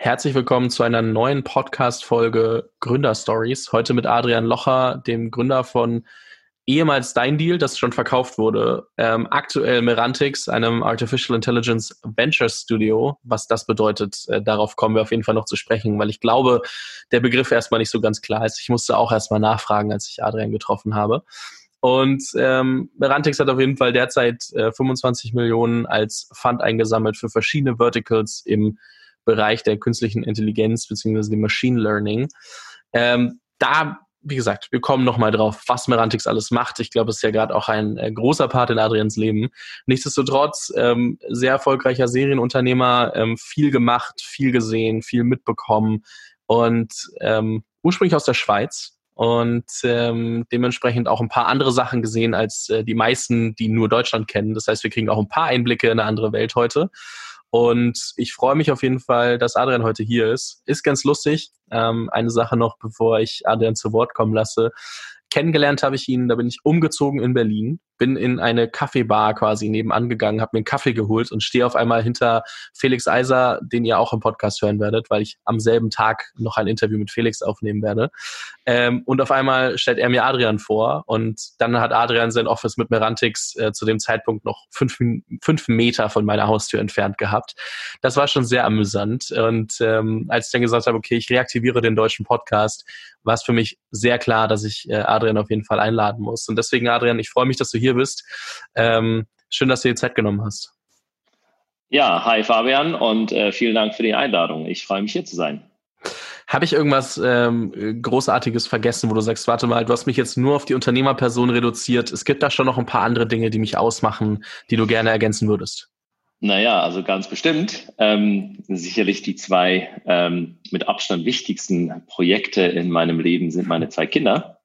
Herzlich willkommen zu einer neuen Podcast-Folge Gründerstories. Heute mit Adrian Locher, dem Gründer von ehemals Dein Deal, das schon verkauft wurde, ähm, aktuell Merantix, einem Artificial Intelligence Venture Studio. Was das bedeutet, äh, darauf kommen wir auf jeden Fall noch zu sprechen, weil ich glaube, der Begriff erstmal nicht so ganz klar ist. Ich musste auch erstmal nachfragen, als ich Adrian getroffen habe. Und ähm, Merantix hat auf jeden Fall derzeit äh, 25 Millionen als Fund eingesammelt für verschiedene Verticals im Bereich der künstlichen Intelligenz bzw. dem Machine Learning. Ähm, da, wie gesagt, wir kommen nochmal drauf, was Merantix alles macht. Ich glaube, es ist ja gerade auch ein äh, großer Part in Adrians Leben. Nichtsdestotrotz, ähm, sehr erfolgreicher Serienunternehmer, ähm, viel gemacht, viel gesehen, viel mitbekommen und ähm, ursprünglich aus der Schweiz, und ähm, dementsprechend auch ein paar andere Sachen gesehen als äh, die meisten, die nur Deutschland kennen. Das heißt, wir kriegen auch ein paar Einblicke in eine andere Welt heute. Und ich freue mich auf jeden Fall, dass Adrian heute hier ist. Ist ganz lustig. Ähm, eine Sache noch, bevor ich Adrian zu Wort kommen lasse. Kennengelernt habe ich ihn, da bin ich umgezogen in Berlin bin in eine Kaffeebar quasi nebenan gegangen, habe mir einen Kaffee geholt und stehe auf einmal hinter Felix Eiser, den ihr auch im Podcast hören werdet, weil ich am selben Tag noch ein Interview mit Felix aufnehmen werde. Ähm, und auf einmal stellt er mir Adrian vor und dann hat Adrian sein Office mit Merantix äh, zu dem Zeitpunkt noch fünf, fünf Meter von meiner Haustür entfernt gehabt. Das war schon sehr amüsant. Und ähm, als ich dann gesagt habe, okay, ich reaktiviere den deutschen Podcast, war es für mich sehr klar, dass ich äh, Adrian auf jeden Fall einladen muss. Und deswegen, Adrian, ich freue mich, dass du hier hier bist. Ähm, schön, dass du dir Zeit genommen hast. Ja, hi Fabian und äh, vielen Dank für die Einladung. Ich freue mich hier zu sein. Habe ich irgendwas ähm, Großartiges vergessen, wo du sagst, warte mal, du hast mich jetzt nur auf die Unternehmerperson reduziert. Es gibt da schon noch ein paar andere Dinge, die mich ausmachen, die du gerne ergänzen würdest. Naja, also ganz bestimmt. Ähm, sicherlich die zwei ähm, mit Abstand wichtigsten Projekte in meinem Leben sind meine zwei Kinder.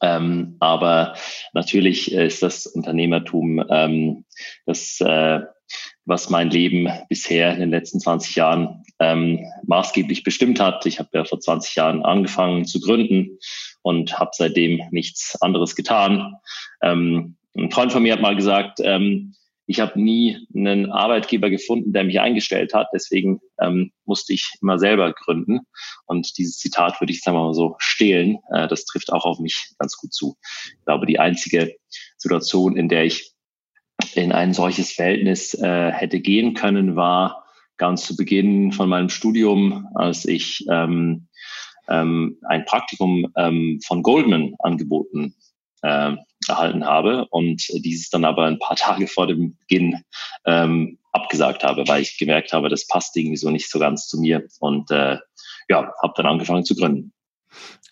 Ähm, aber natürlich ist das Unternehmertum ähm, das, äh, was mein Leben bisher in den letzten 20 Jahren ähm, maßgeblich bestimmt hat. Ich habe ja vor 20 Jahren angefangen zu gründen und habe seitdem nichts anderes getan. Ähm, ein Freund von mir hat mal gesagt, ähm, ich habe nie einen Arbeitgeber gefunden, der mich eingestellt hat. Deswegen ähm, musste ich immer selber gründen. Und dieses Zitat würde ich sagen wir mal so stehlen. Äh, das trifft auch auf mich ganz gut zu. Ich glaube, die einzige Situation, in der ich in ein solches Verhältnis äh, hätte gehen können, war ganz zu Beginn von meinem Studium, als ich ähm, ähm, ein Praktikum ähm, von Goldman angeboten äh, erhalten habe und dieses dann aber ein paar Tage vor dem Beginn ähm, abgesagt habe, weil ich gemerkt habe, das passt irgendwie so nicht so ganz zu mir und äh, ja, habe dann angefangen zu gründen.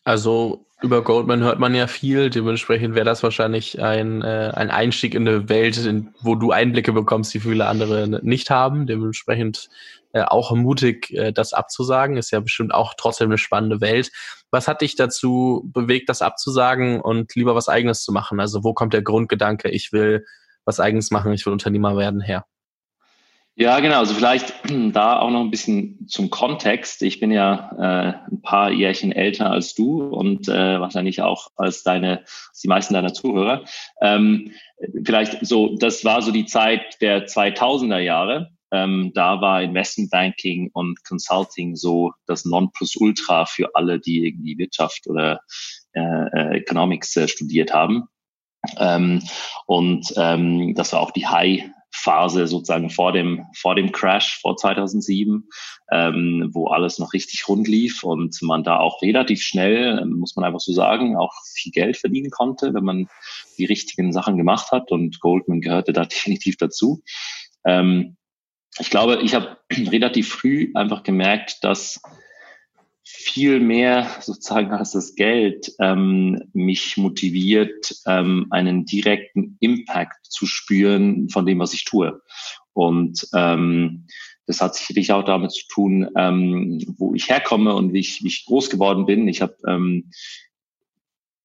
Also über Goldman hört man ja viel, dementsprechend wäre das wahrscheinlich ein, äh, ein Einstieg in eine Welt, in, wo du Einblicke bekommst, die viele andere nicht haben. Dementsprechend äh, auch mutig, äh, das abzusagen. Ist ja bestimmt auch trotzdem eine spannende Welt. Was hat dich dazu bewegt, das abzusagen und lieber was Eigenes zu machen? Also wo kommt der Grundgedanke, ich will was Eigenes machen, ich will Unternehmer werden her? Ja, genau. Also vielleicht da auch noch ein bisschen zum Kontext. Ich bin ja äh, ein paar Jährchen älter als du und äh, wahrscheinlich auch als deine, als die meisten deiner Zuhörer. Ähm, vielleicht so, das war so die Zeit der 2000er Jahre. Ähm, da war Investmentbanking und Consulting so das Nonplusultra für alle, die irgendwie Wirtschaft oder äh, äh, Economics äh, studiert haben. Ähm, und ähm, das war auch die High Phase sozusagen vor dem vor dem Crash vor 2007, ähm, wo alles noch richtig rund lief und man da auch relativ schnell, muss man einfach so sagen, auch viel Geld verdienen konnte, wenn man die richtigen Sachen gemacht hat und Goldman gehörte da definitiv dazu. Ähm, ich glaube, ich habe relativ früh einfach gemerkt, dass viel mehr sozusagen als das Geld ähm, mich motiviert, ähm, einen direkten Impact zu spüren von dem, was ich tue. Und ähm, das hat sicherlich auch damit zu tun, ähm, wo ich herkomme und wie ich, wie ich groß geworden bin. Ich habe ähm,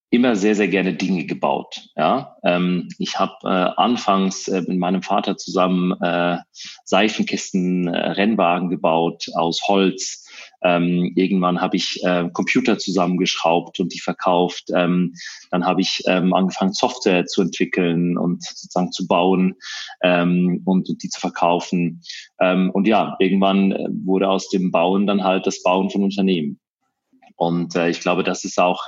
immer sehr, sehr gerne Dinge gebaut. Ja, ähm, ich habe äh, anfangs äh, mit meinem Vater zusammen äh, Seifenkisten, äh, Rennwagen gebaut aus Holz. Ähm, irgendwann habe ich äh, Computer zusammengeschraubt und die verkauft. Ähm, dann habe ich ähm, angefangen, Software zu entwickeln und sozusagen zu bauen ähm, und, und die zu verkaufen. Ähm, und ja, irgendwann äh, wurde aus dem Bauen dann halt das Bauen von Unternehmen. Und äh, ich glaube, das ist auch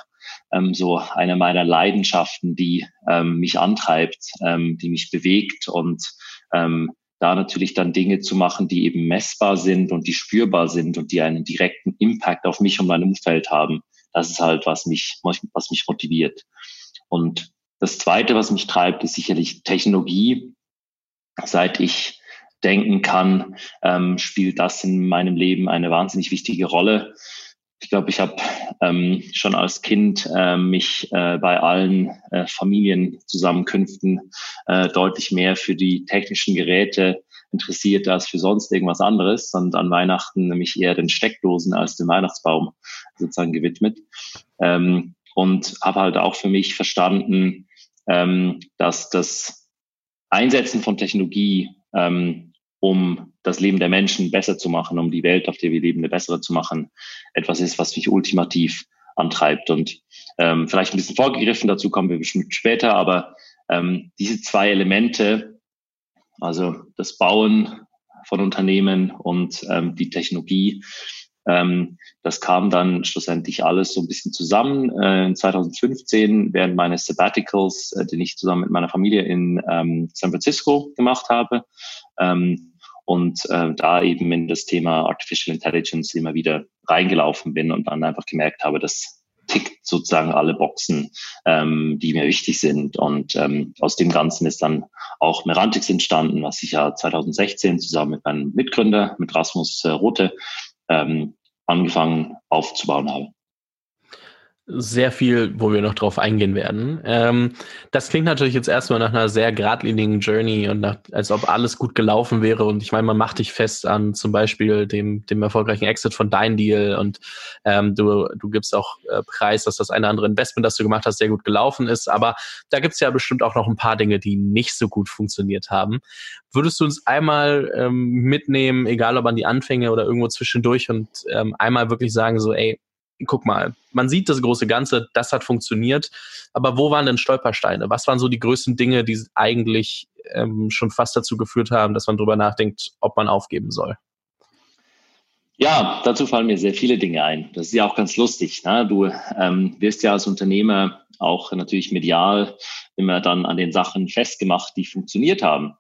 ähm, so eine meiner Leidenschaften, die ähm, mich antreibt, ähm, die mich bewegt und ähm, da natürlich dann Dinge zu machen, die eben messbar sind und die spürbar sind und die einen direkten Impact auf mich und mein Umfeld haben. Das ist halt, was mich, was mich motiviert. Und das zweite, was mich treibt, ist sicherlich Technologie. Seit ich denken kann, ähm, spielt das in meinem Leben eine wahnsinnig wichtige Rolle. Ich glaube, ich habe ähm, schon als Kind äh, mich äh, bei allen äh, Familienzusammenkünften äh, deutlich mehr für die technischen Geräte interessiert als für sonst irgendwas anderes und an Weihnachten nämlich eher den Steckdosen als den Weihnachtsbaum sozusagen gewidmet. Ähm, und habe halt auch für mich verstanden, ähm, dass das Einsetzen von Technologie ähm, um das Leben der Menschen besser zu machen, um die Welt, auf der wir leben, eine bessere zu machen, etwas ist, was mich ultimativ antreibt. Und ähm, vielleicht ein bisschen vorgegriffen, dazu kommen wir bestimmt später, aber ähm, diese zwei Elemente, also das Bauen von Unternehmen und ähm, die Technologie, ähm, das kam dann schlussendlich alles so ein bisschen zusammen. Äh, in 2015 während meines Sabbaticals, äh, den ich zusammen mit meiner Familie in ähm, San Francisco gemacht habe. Ähm, und äh, da eben in das Thema Artificial Intelligence immer wieder reingelaufen bin und dann einfach gemerkt habe, das tickt sozusagen alle Boxen, ähm, die mir wichtig sind. Und ähm, aus dem Ganzen ist dann auch Merantix entstanden, was ich ja 2016 zusammen mit meinem Mitgründer, mit Rasmus äh, Rote, ähm, angefangen aufzubauen habe sehr viel, wo wir noch drauf eingehen werden. Ähm, das klingt natürlich jetzt erstmal nach einer sehr geradlinigen Journey und nach, als ob alles gut gelaufen wäre. Und ich meine, man macht dich fest an zum Beispiel dem, dem erfolgreichen Exit von Dein Deal und ähm, du, du gibst auch äh, Preis, dass das eine andere Investment, das du gemacht hast, sehr gut gelaufen ist. Aber da gibt's ja bestimmt auch noch ein paar Dinge, die nicht so gut funktioniert haben. Würdest du uns einmal ähm, mitnehmen, egal ob an die Anfänge oder irgendwo zwischendurch und ähm, einmal wirklich sagen, so, ey, guck mal, man sieht das große Ganze, das hat funktioniert, aber wo waren denn Stolpersteine? Was waren so die größten Dinge, die eigentlich ähm, schon fast dazu geführt haben, dass man darüber nachdenkt, ob man aufgeben soll? Ja, dazu fallen mir sehr viele Dinge ein. Das ist ja auch ganz lustig. Ne? Du ähm, wirst ja als Unternehmer auch natürlich medial immer dann an den Sachen festgemacht, die funktioniert haben.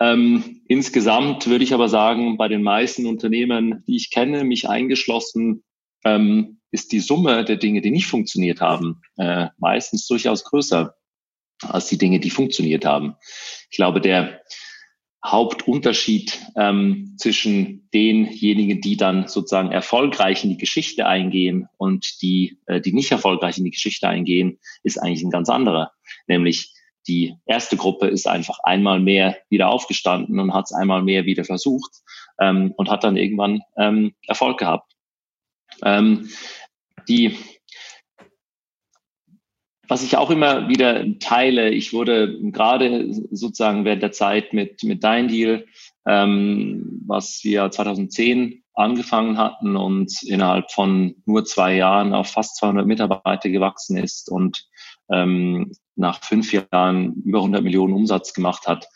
Ähm, insgesamt würde ich aber sagen, bei den meisten Unternehmen, die ich kenne, mich eingeschlossen, ähm, ist die Summe der Dinge, die nicht funktioniert haben, äh, meistens durchaus größer als die Dinge, die funktioniert haben. Ich glaube, der Hauptunterschied ähm, zwischen denjenigen, die dann sozusagen erfolgreich in die Geschichte eingehen und die, äh, die nicht erfolgreich in die Geschichte eingehen, ist eigentlich ein ganz anderer. Nämlich die erste Gruppe ist einfach einmal mehr wieder aufgestanden und hat es einmal mehr wieder versucht ähm, und hat dann irgendwann ähm, Erfolg gehabt. Ähm, die, was ich auch immer wieder teile, ich wurde gerade sozusagen während der Zeit mit, mit Dein Deal, ähm, was wir 2010 angefangen hatten und innerhalb von nur zwei Jahren auf fast 200 Mitarbeiter gewachsen ist und ähm, nach fünf Jahren über 100 Millionen Umsatz gemacht hat.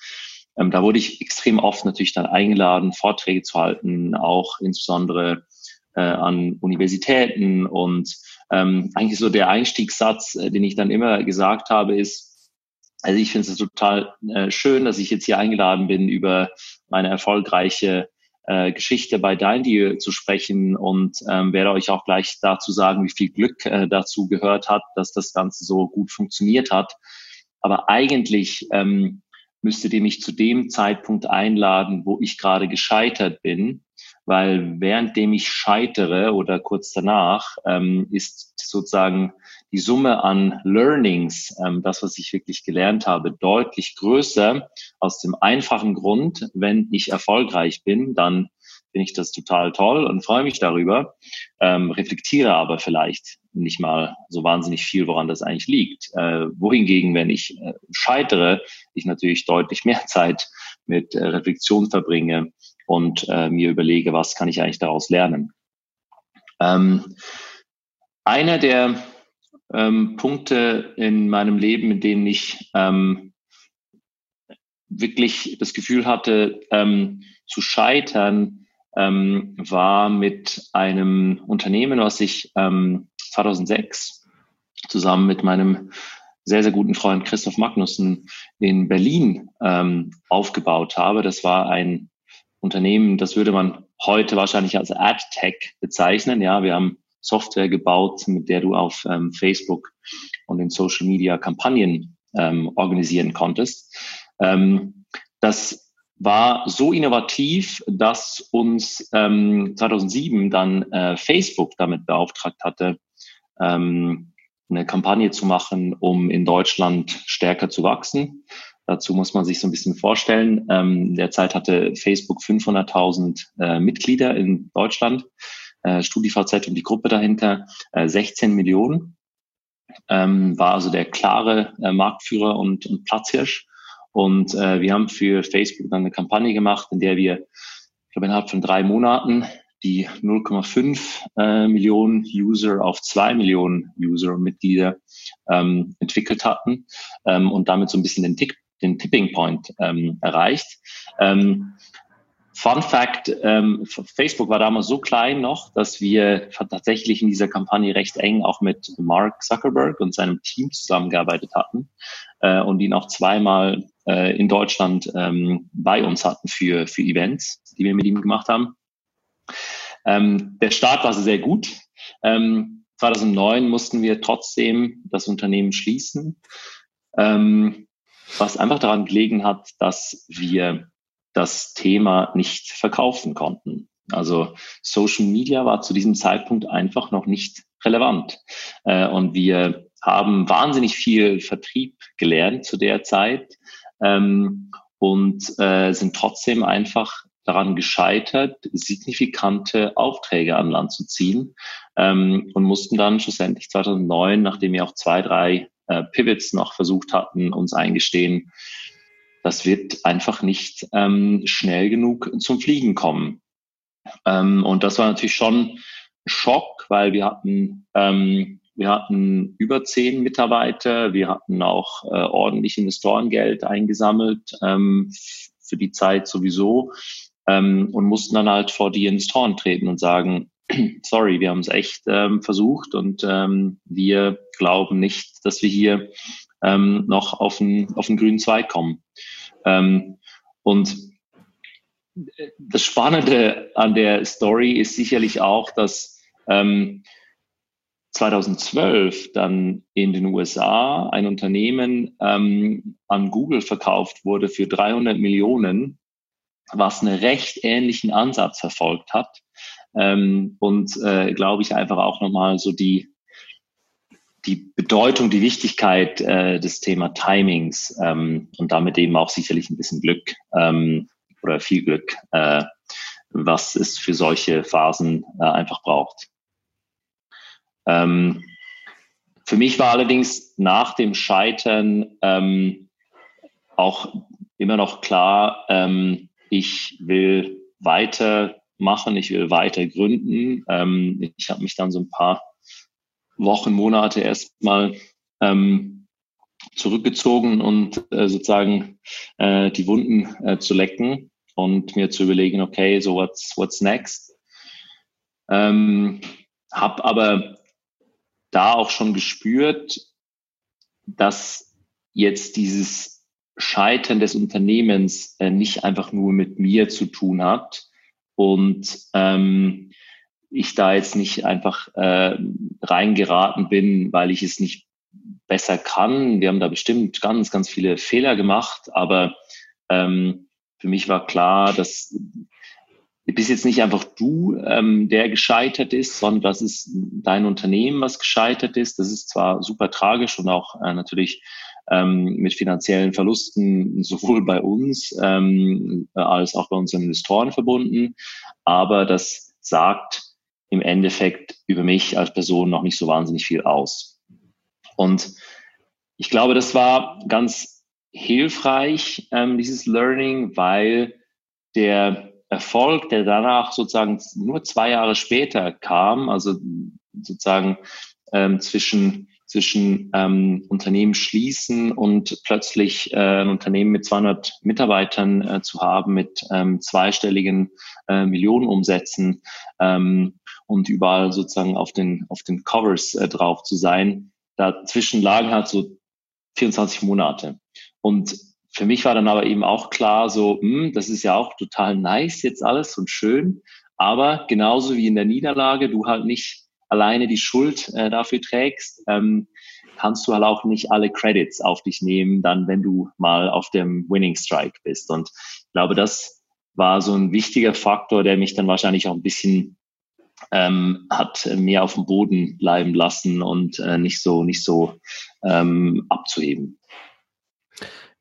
Ähm, da wurde ich extrem oft natürlich dann eingeladen, Vorträge zu halten, auch insbesondere äh, an Universitäten. Und ähm, eigentlich so der Einstiegssatz, äh, den ich dann immer gesagt habe, ist, also ich finde es total äh, schön, dass ich jetzt hier eingeladen bin, über meine erfolgreiche äh, Geschichte bei Deal zu sprechen und ähm, werde euch auch gleich dazu sagen, wie viel Glück äh, dazu gehört hat, dass das Ganze so gut funktioniert hat. Aber eigentlich ähm, müsstet ihr mich zu dem Zeitpunkt einladen, wo ich gerade gescheitert bin weil währenddem ich scheitere oder kurz danach, ähm, ist sozusagen die Summe an Learnings, ähm, das, was ich wirklich gelernt habe, deutlich größer aus dem einfachen Grund, wenn ich erfolgreich bin, dann finde ich das total toll und freue mich darüber, ähm, reflektiere aber vielleicht nicht mal so wahnsinnig viel, woran das eigentlich liegt. Äh, wohingegen, wenn ich äh, scheitere, ich natürlich deutlich mehr Zeit mit äh, Reflexion verbringe, und äh, mir überlege, was kann ich eigentlich daraus lernen. Ähm, einer der ähm, Punkte in meinem Leben, in denen ich ähm, wirklich das Gefühl hatte, ähm, zu scheitern, ähm, war mit einem Unternehmen, was ich ähm, 2006 zusammen mit meinem sehr, sehr guten Freund Christoph Magnussen in Berlin ähm, aufgebaut habe. Das war ein Unternehmen, das würde man heute wahrscheinlich als AdTech bezeichnen. Ja, wir haben Software gebaut, mit der du auf ähm, Facebook und in Social Media Kampagnen ähm, organisieren konntest. Ähm, das war so innovativ, dass uns ähm, 2007 dann äh, Facebook damit beauftragt hatte, ähm, eine Kampagne zu machen, um in Deutschland stärker zu wachsen. Dazu muss man sich so ein bisschen vorstellen. Ähm, derzeit hatte Facebook 500.000 äh, Mitglieder in Deutschland. Äh, StudiVZ und die Gruppe dahinter äh, 16 Millionen. Ähm, war also der klare äh, Marktführer und, und Platzhirsch. Und äh, wir haben für Facebook dann eine Kampagne gemacht, in der wir, ich glaube, innerhalb von drei Monaten die 0,5 äh, Millionen User auf zwei Millionen User und Mitglieder ähm, entwickelt hatten ähm, und damit so ein bisschen den, Tick, den Tipping Point ähm, erreicht. Ähm, Fun Fact, ähm, Facebook war damals so klein noch, dass wir tatsächlich in dieser Kampagne recht eng auch mit Mark Zuckerberg und seinem Team zusammengearbeitet hatten äh, und ihn auch zweimal äh, in Deutschland ähm, bei uns hatten für, für Events, die wir mit ihm gemacht haben. Ähm, der Start war sehr gut. Ähm, 2009 mussten wir trotzdem das Unternehmen schließen, ähm, was einfach daran gelegen hat, dass wir das Thema nicht verkaufen konnten. Also Social Media war zu diesem Zeitpunkt einfach noch nicht relevant. Äh, und wir haben wahnsinnig viel Vertrieb gelernt zu der Zeit ähm, und äh, sind trotzdem einfach daran gescheitert, signifikante Aufträge an Land zu ziehen ähm, und mussten dann schlussendlich 2009, nachdem wir auch zwei, drei äh, Pivots noch versucht hatten, uns eingestehen, das wird einfach nicht ähm, schnell genug zum Fliegen kommen. Ähm, und das war natürlich schon ein Schock, weil wir hatten, ähm, wir hatten über zehn Mitarbeiter, wir hatten auch äh, ordentlich Investorengeld eingesammelt ähm, für die Zeit sowieso ähm, und mussten dann halt vor die Investoren treten und sagen, sorry, wir haben es echt ähm, versucht und ähm, wir glauben nicht, dass wir hier ähm, noch auf einen, auf einen grünen Zweig kommen. Ähm, und das Spannende an der Story ist sicherlich auch, dass ähm, 2012 dann in den USA ein Unternehmen ähm, an Google verkauft wurde für 300 Millionen, was einen recht ähnlichen Ansatz verfolgt hat. Ähm, und äh, glaube ich einfach auch nochmal so die, die Bedeutung, die Wichtigkeit äh, des Thema Timings ähm, und damit eben auch sicherlich ein bisschen Glück ähm, oder viel Glück, äh, was es für solche Phasen äh, einfach braucht. Ähm, für mich war allerdings nach dem Scheitern ähm, auch immer noch klar, ähm, ich will weitermachen, ich will weiter gründen. Ähm, ich habe mich dann so ein paar Wochen, Monate erstmal ähm, zurückgezogen und äh, sozusagen äh, die Wunden äh, zu lecken und mir zu überlegen, okay, so what's, what's next? Ähm, hab aber da auch schon gespürt, dass jetzt dieses Scheitern des Unternehmens äh, nicht einfach nur mit mir zu tun hat und ähm, ich da jetzt nicht einfach äh, reingeraten bin, weil ich es nicht besser kann. Wir haben da bestimmt ganz, ganz viele Fehler gemacht, aber ähm, für mich war klar, dass du bist jetzt nicht einfach du, ähm, der gescheitert ist, sondern das ist dein Unternehmen, was gescheitert ist. Das ist zwar super tragisch und auch äh, natürlich ähm, mit finanziellen Verlusten sowohl bei uns ähm, als auch bei unseren Investoren verbunden, aber das sagt im Endeffekt über mich als Person noch nicht so wahnsinnig viel aus. Und ich glaube, das war ganz hilfreich, ähm, dieses Learning, weil der Erfolg, der danach sozusagen nur zwei Jahre später kam, also sozusagen ähm, zwischen zwischen ähm, Unternehmen schließen und plötzlich äh, ein Unternehmen mit 200 Mitarbeitern äh, zu haben, mit ähm, zweistelligen äh, Millionenumsätzen ähm, und überall sozusagen auf den, auf den Covers äh, drauf zu sein. Dazwischen lagen halt so 24 Monate. Und für mich war dann aber eben auch klar, so, mh, hm, das ist ja auch total nice jetzt alles und schön, aber genauso wie in der Niederlage, du halt nicht alleine die Schuld äh, dafür trägst, ähm, kannst du halt auch nicht alle Credits auf dich nehmen, dann wenn du mal auf dem Winning Strike bist. Und ich glaube, das war so ein wichtiger Faktor, der mich dann wahrscheinlich auch ein bisschen ähm, hat mehr auf dem Boden bleiben lassen und äh, nicht so nicht so ähm, abzuheben.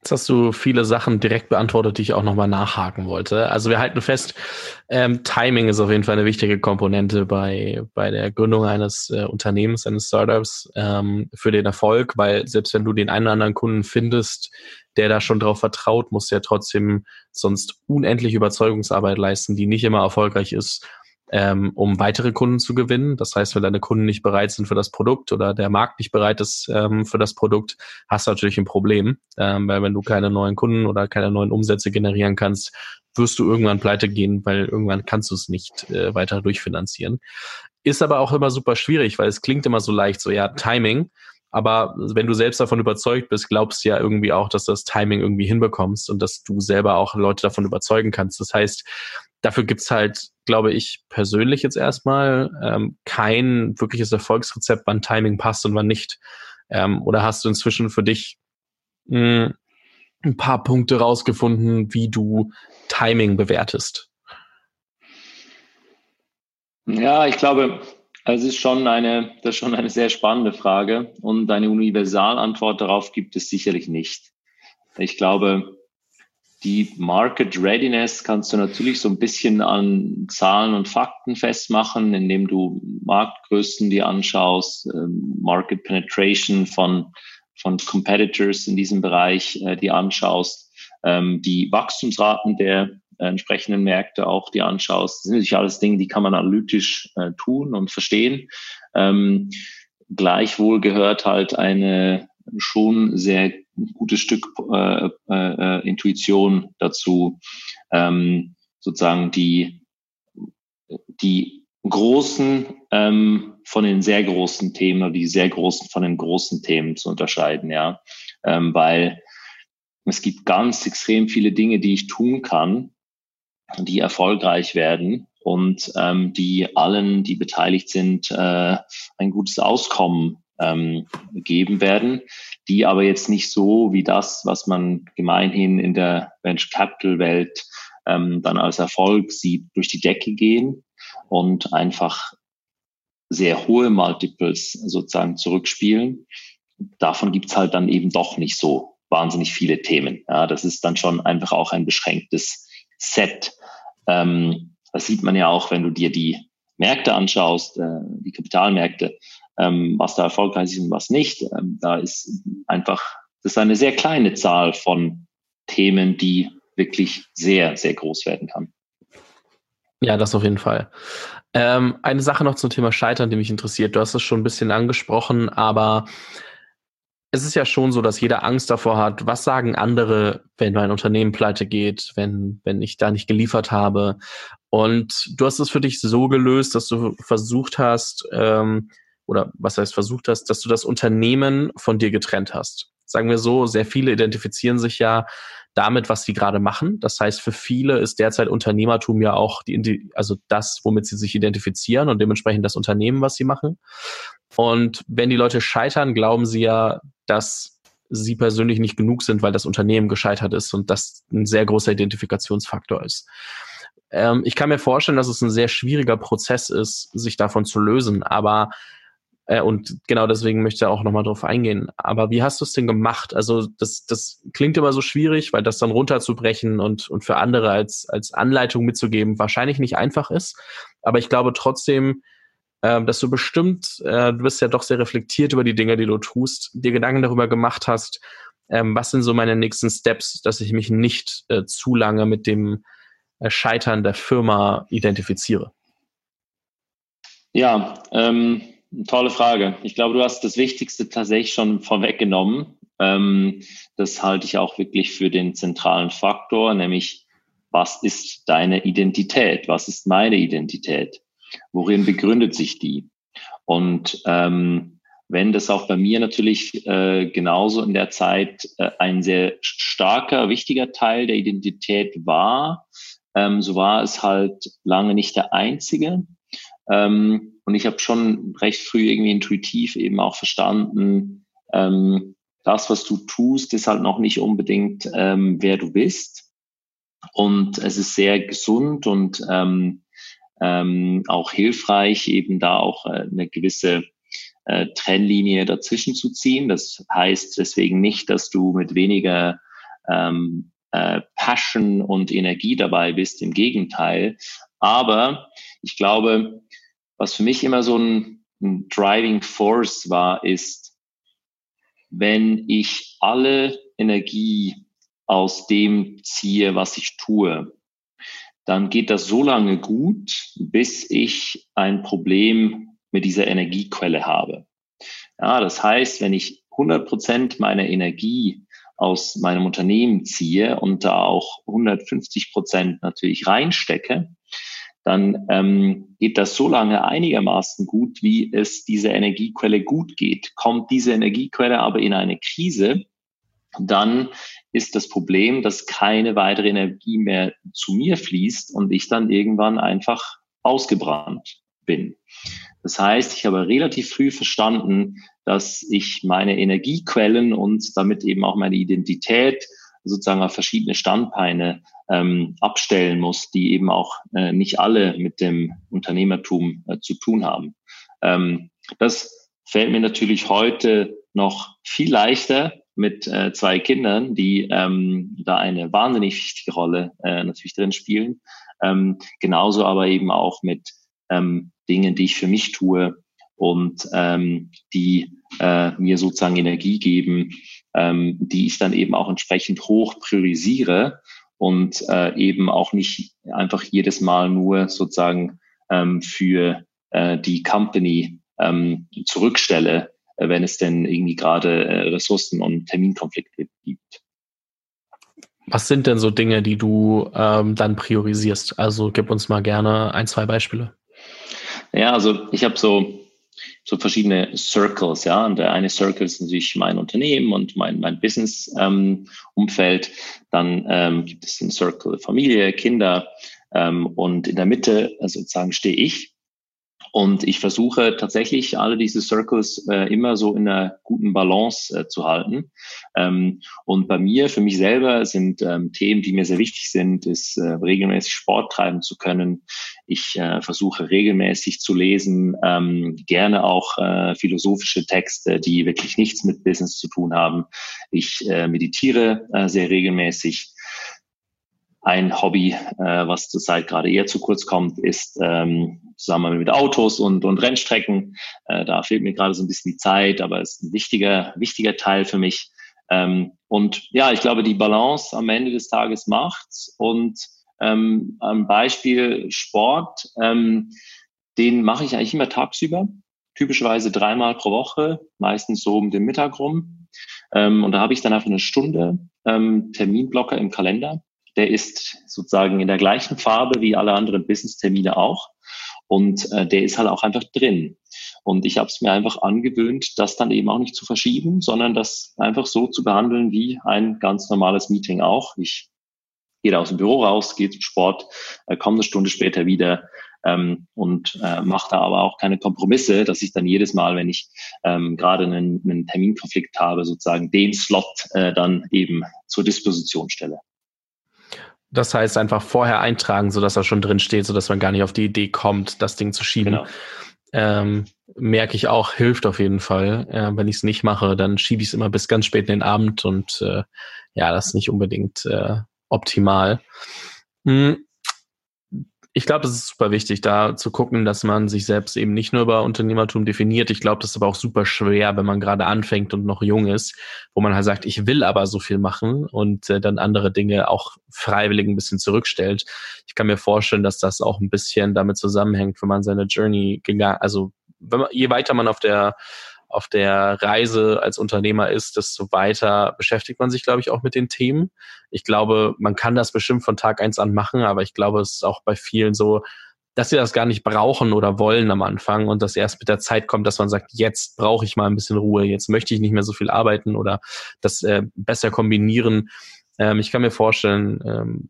Jetzt hast du viele Sachen direkt beantwortet, die ich auch nochmal nachhaken wollte. Also wir halten fest, ähm, Timing ist auf jeden Fall eine wichtige Komponente bei, bei der Gründung eines äh, Unternehmens, eines Startups ähm, für den Erfolg, weil selbst wenn du den einen oder anderen Kunden findest, der da schon drauf vertraut, musst du ja trotzdem sonst unendlich Überzeugungsarbeit leisten, die nicht immer erfolgreich ist, ähm, um weitere Kunden zu gewinnen. Das heißt, wenn deine Kunden nicht bereit sind für das Produkt oder der Markt nicht bereit ist ähm, für das Produkt, hast du natürlich ein Problem, ähm, weil wenn du keine neuen Kunden oder keine neuen Umsätze generieren kannst, wirst du irgendwann pleite gehen, weil irgendwann kannst du es nicht äh, weiter durchfinanzieren. Ist aber auch immer super schwierig, weil es klingt immer so leicht, so ja, Timing. Aber wenn du selbst davon überzeugt bist, glaubst du ja irgendwie auch, dass du das Timing irgendwie hinbekommst und dass du selber auch Leute davon überzeugen kannst. Das heißt, dafür gibt's halt, glaube ich, persönlich jetzt erstmal ähm, kein wirkliches Erfolgsrezept, wann Timing passt und wann nicht. Ähm, oder hast du inzwischen für dich mh, hm, ein paar Punkte rausgefunden, wie du Timing bewertest? Ja, ich glaube, es ist schon eine, das ist schon eine sehr spannende Frage und eine Universalantwort darauf gibt es sicherlich nicht. Ich glaube, die Market Readiness kannst du natürlich so ein bisschen an Zahlen und Fakten festmachen, indem du Marktgrößen dir anschaust, ähm, Market Penetration von, von Competitors in diesem Bereich äh, dir anschaust, ähm, die Wachstumsraten der entsprechenden Märkte auch dir anschaust. Das sind natürlich alles Dinge, die kann man analytisch äh, tun und verstehen. Ähm, gleichwohl gehört halt eine schon sehr gutes Stück äh, äh, Intuition dazu, ähm, sozusagen die, die großen ähm, von den sehr großen Themen oder die sehr großen von den großen Themen zu unterscheiden, ja. Ähm, weil es gibt ganz extrem viele Dinge, die ich tun kann, die erfolgreich werden und ähm, die allen, die beteiligt sind, äh, ein gutes Auskommen ähm, geben werden, die aber jetzt nicht so wie das, was man gemeinhin in der Venture Capital Welt ähm, dann als Erfolg sieht, durch die Decke gehen und einfach sehr hohe Multiples sozusagen zurückspielen. Davon gibt's halt dann eben doch nicht so wahnsinnig viele Themen. Ja, das ist dann schon einfach auch ein beschränktes Set. Ähm, das sieht man ja auch, wenn du dir die Märkte anschaust, äh, die Kapitalmärkte ähm, was da erfolgreich ist und was nicht. Ähm, da ist einfach, das ist eine sehr kleine Zahl von Themen, die wirklich sehr, sehr groß werden kann. Ja, das auf jeden Fall. Ähm, eine Sache noch zum Thema Scheitern, die mich interessiert. Du hast es schon ein bisschen angesprochen, aber es ist ja schon so, dass jeder Angst davor hat, was sagen andere, wenn mein Unternehmen pleite geht, wenn, wenn ich da nicht geliefert habe. Und du hast es für dich so gelöst, dass du versucht hast, ähm, oder was heißt versucht hast, dass du das Unternehmen von dir getrennt hast. Sagen wir so, sehr viele identifizieren sich ja damit, was sie gerade machen. Das heißt, für viele ist derzeit Unternehmertum ja auch die, also das, womit sie sich identifizieren und dementsprechend das Unternehmen, was sie machen. Und wenn die Leute scheitern, glauben sie ja, dass sie persönlich nicht genug sind, weil das Unternehmen gescheitert ist und das ein sehr großer Identifikationsfaktor ist. Ähm, ich kann mir vorstellen, dass es ein sehr schwieriger Prozess ist, sich davon zu lösen, aber äh, und genau deswegen möchte ich auch nochmal drauf eingehen. Aber wie hast du es denn gemacht? Also das, das klingt immer so schwierig, weil das dann runterzubrechen und, und für andere als, als Anleitung mitzugeben wahrscheinlich nicht einfach ist. Aber ich glaube trotzdem, äh, dass du bestimmt, äh, du bist ja doch sehr reflektiert über die Dinge, die du tust, dir Gedanken darüber gemacht hast, ähm, was sind so meine nächsten Steps, dass ich mich nicht äh, zu lange mit dem äh, Scheitern der Firma identifiziere? Ja, ähm, tolle Frage. Ich glaube, du hast das Wichtigste tatsächlich schon vorweggenommen. Ähm, das halte ich auch wirklich für den zentralen Faktor, nämlich was ist deine Identität? Was ist meine Identität? Worin begründet sich die? Und ähm, wenn das auch bei mir natürlich äh, genauso in der Zeit äh, ein sehr starker, wichtiger Teil der Identität war, ähm, so war es halt lange nicht der einzige. Ähm, und ich habe schon recht früh irgendwie intuitiv eben auch verstanden, ähm, das, was du tust, ist halt noch nicht unbedingt, ähm, wer du bist. Und es ist sehr gesund und ähm, ähm, auch hilfreich, eben da auch äh, eine gewisse äh, Trennlinie dazwischen zu ziehen. Das heißt deswegen nicht, dass du mit weniger ähm, äh, Passion und Energie dabei bist. Im Gegenteil. Aber ich glaube, was für mich immer so ein, ein Driving Force war, ist, wenn ich alle Energie aus dem ziehe, was ich tue, dann geht das so lange gut, bis ich ein Problem mit dieser Energiequelle habe. Ja, das heißt, wenn ich 100 Prozent meiner Energie aus meinem Unternehmen ziehe und da auch 150 Prozent natürlich reinstecke, dann ähm, geht das so lange einigermaßen gut, wie es dieser Energiequelle gut geht. Kommt diese Energiequelle aber in eine Krise, dann ist das Problem, dass keine weitere Energie mehr zu mir fließt und ich dann irgendwann einfach ausgebrannt bin. Das heißt, ich habe relativ früh verstanden, dass ich meine Energiequellen und damit eben auch meine Identität sozusagen verschiedene Standbeine ähm, abstellen muss, die eben auch äh, nicht alle mit dem Unternehmertum äh, zu tun haben. Ähm, das fällt mir natürlich heute noch viel leichter mit äh, zwei Kindern, die ähm, da eine wahnsinnig wichtige Rolle äh, natürlich drin spielen. Ähm, genauso aber eben auch mit ähm, Dingen, die ich für mich tue und ähm, die äh, mir sozusagen Energie geben, ähm, die ich dann eben auch entsprechend hoch priorisiere und äh, eben auch nicht einfach jedes Mal nur sozusagen ähm, für äh, die Company ähm, zurückstelle, äh, wenn es denn irgendwie gerade äh, Ressourcen- und Terminkonflikte gibt. Was sind denn so Dinge, die du ähm, dann priorisierst? Also gib uns mal gerne ein, zwei Beispiele. Ja, also ich habe so so verschiedene Circles, ja. Und der eine Circle ist natürlich mein Unternehmen und mein, mein Business-Umfeld. Ähm, Dann ähm, gibt es den Circle Familie, Kinder ähm, und in der Mitte äh, sozusagen stehe ich. Und ich versuche tatsächlich alle diese Circles äh, immer so in einer guten Balance äh, zu halten. Ähm, und bei mir, für mich selber, sind ähm, Themen, die mir sehr wichtig sind, ist äh, regelmäßig Sport treiben zu können. Ich äh, versuche regelmäßig zu lesen, ähm, gerne auch äh, philosophische Texte, die wirklich nichts mit Business zu tun haben. Ich äh, meditiere sehr regelmäßig. Ein Hobby, was zurzeit gerade eher zu kurz kommt, ist ähm, zusammen mit Autos und, und Rennstrecken. Äh, da fehlt mir gerade so ein bisschen die Zeit, aber es ist ein wichtiger, wichtiger Teil für mich. Ähm, und ja, ich glaube, die Balance am Ende des Tages macht's. Und ähm, am Beispiel Sport, ähm, den mache ich eigentlich immer tagsüber, typischerweise dreimal pro Woche, meistens so um den Mittag rum. Ähm, und da habe ich dann einfach eine Stunde ähm, Terminblocker im Kalender. Der ist sozusagen in der gleichen Farbe wie alle anderen Business-Termine auch. Und äh, der ist halt auch einfach drin. Und ich habe es mir einfach angewöhnt, das dann eben auch nicht zu verschieben, sondern das einfach so zu behandeln wie ein ganz normales Meeting auch. Ich gehe da aus dem Büro raus, gehe zum Sport, äh, komme eine Stunde später wieder ähm, und äh, mache da aber auch keine Kompromisse, dass ich dann jedes Mal, wenn ich ähm, gerade einen, einen Terminkonflikt habe, sozusagen den Slot äh, dann eben zur Disposition stelle. Das heißt einfach vorher eintragen, sodass er schon drin steht, sodass man gar nicht auf die Idee kommt, das Ding zu schieben. Genau. Ähm, merke ich auch, hilft auf jeden Fall. Äh, wenn ich es nicht mache, dann schiebe ich es immer bis ganz spät in den Abend und äh, ja, das ist nicht unbedingt äh, optimal. Hm. Ich glaube, das ist super wichtig, da zu gucken, dass man sich selbst eben nicht nur über Unternehmertum definiert. Ich glaube, das ist aber auch super schwer, wenn man gerade anfängt und noch jung ist, wo man halt sagt, ich will aber so viel machen und äh, dann andere Dinge auch freiwillig ein bisschen zurückstellt. Ich kann mir vorstellen, dass das auch ein bisschen damit zusammenhängt, wenn man seine Journey gegangen, also wenn man, je weiter man auf der auf der Reise als Unternehmer ist, desto weiter beschäftigt man sich, glaube ich, auch mit den Themen. Ich glaube, man kann das bestimmt von Tag eins an machen, aber ich glaube, es ist auch bei vielen so, dass sie das gar nicht brauchen oder wollen am Anfang und dass erst mit der Zeit kommt, dass man sagt, jetzt brauche ich mal ein bisschen Ruhe, jetzt möchte ich nicht mehr so viel arbeiten oder das äh, besser kombinieren. Ähm, ich kann mir vorstellen, ähm,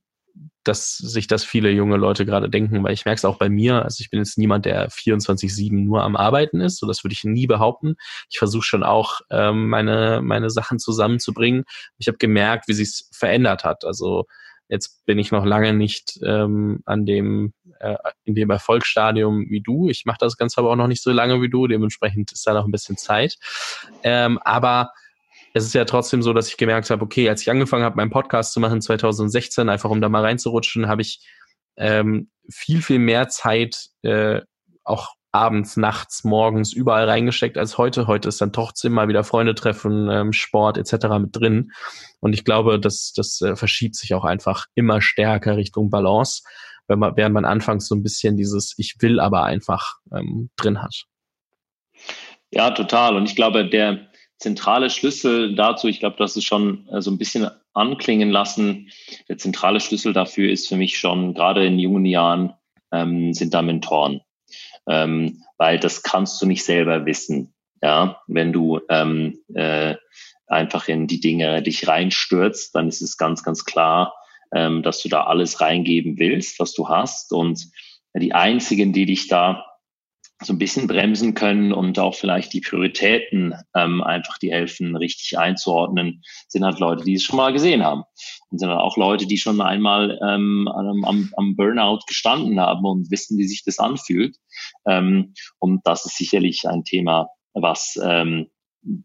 dass sich das viele junge Leute gerade denken, weil ich merke es auch bei mir. Also ich bin jetzt niemand, der 24-7 nur am Arbeiten ist. So das würde ich nie behaupten. Ich versuche schon auch ähm, meine meine Sachen zusammenzubringen. Ich habe gemerkt, wie sich es verändert hat. Also jetzt bin ich noch lange nicht ähm, an dem äh, in dem Erfolgsstadium wie du. Ich mache das Ganze aber auch noch nicht so lange wie du. Dementsprechend ist da noch ein bisschen Zeit. Ähm, aber es ist ja trotzdem so, dass ich gemerkt habe, okay, als ich angefangen habe, meinen Podcast zu machen 2016, einfach um da mal reinzurutschen, habe ich ähm, viel, viel mehr Zeit äh, auch abends, nachts, morgens überall reingesteckt als heute. Heute ist dann trotzdem mal wieder Freunde treffen, ähm, Sport etc. mit drin. Und ich glaube, das, das äh, verschiebt sich auch einfach immer stärker Richtung Balance, wenn man, während man anfangs so ein bisschen dieses Ich will aber einfach ähm, drin hat. Ja, total. Und ich glaube, der, zentrale Schlüssel dazu, ich glaube, das ist schon äh, so ein bisschen anklingen lassen. Der zentrale Schlüssel dafür ist für mich schon, gerade in jungen Jahren, ähm, sind da Mentoren. Ähm, weil das kannst du nicht selber wissen. Ja, wenn du ähm, äh, einfach in die Dinge dich reinstürzt, dann ist es ganz, ganz klar, ähm, dass du da alles reingeben willst, was du hast. Und die einzigen, die dich da so ein bisschen bremsen können und auch vielleicht die Prioritäten ähm, einfach die helfen, richtig einzuordnen, sind halt Leute, die es schon mal gesehen haben. Und sind dann auch Leute, die schon einmal ähm, am, am Burnout gestanden haben und wissen, wie sich das anfühlt. Ähm, und das ist sicherlich ein Thema, was ähm,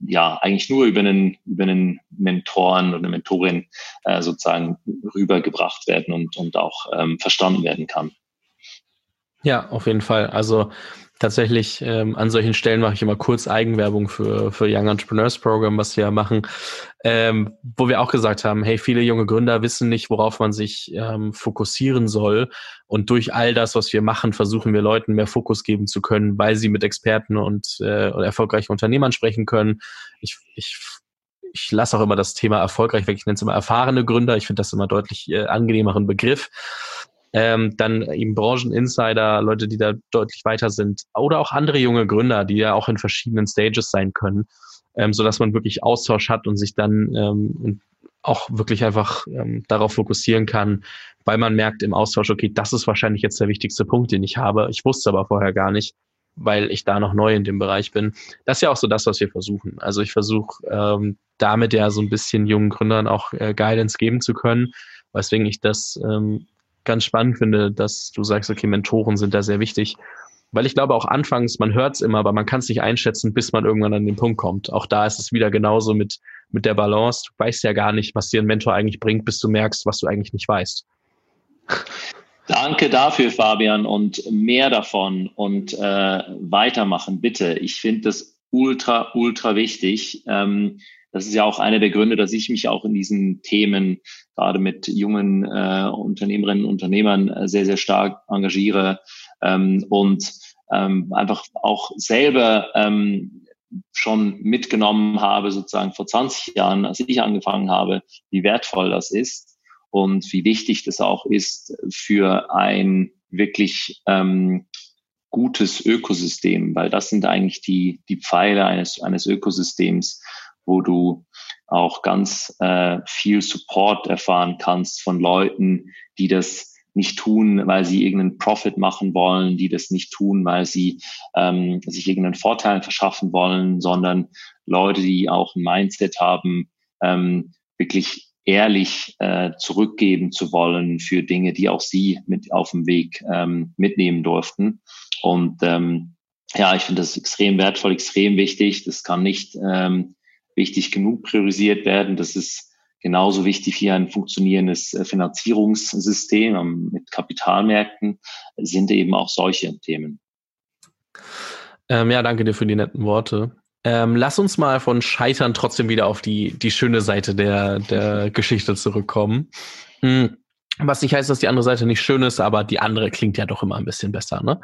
ja eigentlich nur über einen, über einen Mentoren oder eine Mentorin äh, sozusagen rübergebracht werden und, und auch ähm, verstanden werden kann. Ja, auf jeden Fall. Also tatsächlich ähm, an solchen Stellen mache ich immer kurz Eigenwerbung für, für Young Entrepreneurs Program, was wir machen, ähm, wo wir auch gesagt haben, hey, viele junge Gründer wissen nicht, worauf man sich ähm, fokussieren soll. Und durch all das, was wir machen, versuchen wir Leuten mehr Fokus geben zu können, weil sie mit Experten und äh, erfolgreichen Unternehmern sprechen können. Ich, ich ich lasse auch immer das Thema erfolgreich weg. Ich nenne es immer erfahrene Gründer. Ich finde das immer deutlich äh, angenehmeren Begriff ähm, dann eben Brancheninsider, Leute, die da deutlich weiter sind oder auch andere junge Gründer, die ja auch in verschiedenen Stages sein können, ähm, so dass man wirklich Austausch hat und sich dann ähm, auch wirklich einfach ähm, darauf fokussieren kann, weil man merkt im Austausch, okay, das ist wahrscheinlich jetzt der wichtigste Punkt, den ich habe. Ich wusste aber vorher gar nicht, weil ich da noch neu in dem Bereich bin. Das ist ja auch so das, was wir versuchen. Also ich versuche ähm, damit ja so ein bisschen jungen Gründern auch äh, Guidance geben zu können, weswegen ich das ähm, ganz spannend finde, dass du sagst, okay, Mentoren sind da sehr wichtig. Weil ich glaube auch anfangs, man hört es immer, aber man kann es nicht einschätzen, bis man irgendwann an den Punkt kommt. Auch da ist es wieder genauso mit, mit der Balance. Du weißt ja gar nicht, was dir ein Mentor eigentlich bringt, bis du merkst, was du eigentlich nicht weißt. Danke dafür, Fabian, und mehr davon und äh, weitermachen, bitte. Ich finde das ultra, ultra wichtig. Ähm, das ist ja auch einer der Gründe, dass ich mich auch in diesen Themen gerade mit jungen äh, Unternehmerinnen und Unternehmern äh, sehr, sehr stark engagiere ähm, und ähm, einfach auch selber ähm, schon mitgenommen habe, sozusagen vor 20 Jahren, als ich angefangen habe, wie wertvoll das ist und wie wichtig das auch ist für ein wirklich ähm, gutes Ökosystem, weil das sind eigentlich die, die Pfeiler eines, eines Ökosystems, wo du auch ganz äh, viel Support erfahren kannst von Leuten, die das nicht tun, weil sie irgendeinen Profit machen wollen, die das nicht tun, weil sie ähm, sich irgendeinen Vorteil verschaffen wollen, sondern Leute, die auch ein Mindset haben, ähm, wirklich ehrlich äh, zurückgeben zu wollen für Dinge, die auch sie mit auf dem Weg ähm, mitnehmen durften. Und ähm, ja, ich finde das extrem wertvoll, extrem wichtig. Das kann nicht ähm, wichtig genug priorisiert werden. Das ist genauso wichtig wie ein funktionierendes äh, Finanzierungssystem ähm, mit Kapitalmärkten sind eben auch solche Themen. Ähm, ja, danke dir für die netten Worte. Ähm, lass uns mal von Scheitern trotzdem wieder auf die, die schöne Seite der, der Geschichte zurückkommen. Hm. Was nicht heißt, dass die andere Seite nicht schön ist, aber die andere klingt ja doch immer ein bisschen besser. Ne?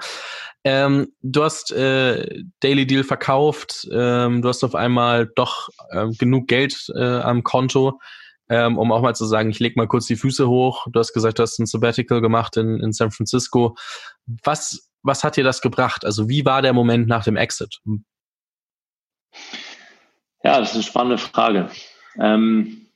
Ähm, du hast äh, Daily Deal verkauft, ähm, du hast auf einmal doch ähm, genug Geld äh, am Konto, ähm, um auch mal zu sagen, ich leg mal kurz die Füße hoch. Du hast gesagt, du hast ein Sabbatical gemacht in, in San Francisco. Was, was hat dir das gebracht? Also wie war der Moment nach dem Exit? Ja, das ist eine spannende Frage. Ähm,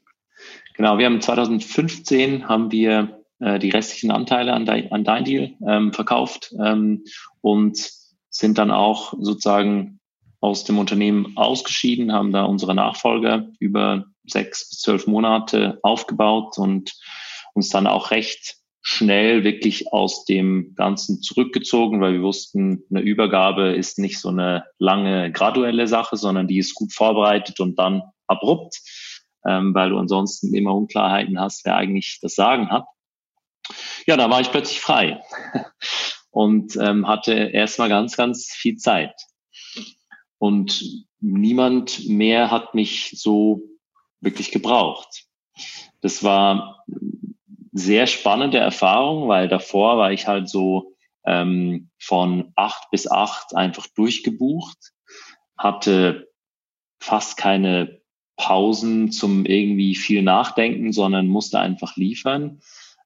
genau, wir haben 2015 haben wir äh, die restlichen Anteile an, de, an Dein Deal ähm, verkauft ähm, und sind dann auch sozusagen aus dem Unternehmen ausgeschieden, haben da unsere Nachfolger über sechs bis zwölf Monate aufgebaut und uns dann auch recht schnell wirklich aus dem Ganzen zurückgezogen, weil wir wussten, eine Übergabe ist nicht so eine lange graduelle Sache, sondern die ist gut vorbereitet und dann abrupt, ähm, weil du ansonsten immer Unklarheiten hast, wer eigentlich das Sagen hat. Ja, da war ich plötzlich frei und ähm, hatte erstmal ganz, ganz viel Zeit. Und niemand mehr hat mich so wirklich gebraucht. Das war sehr spannende Erfahrung, weil davor war ich halt so ähm, von acht bis acht einfach durchgebucht, hatte fast keine Pausen zum irgendwie viel Nachdenken, sondern musste einfach liefern,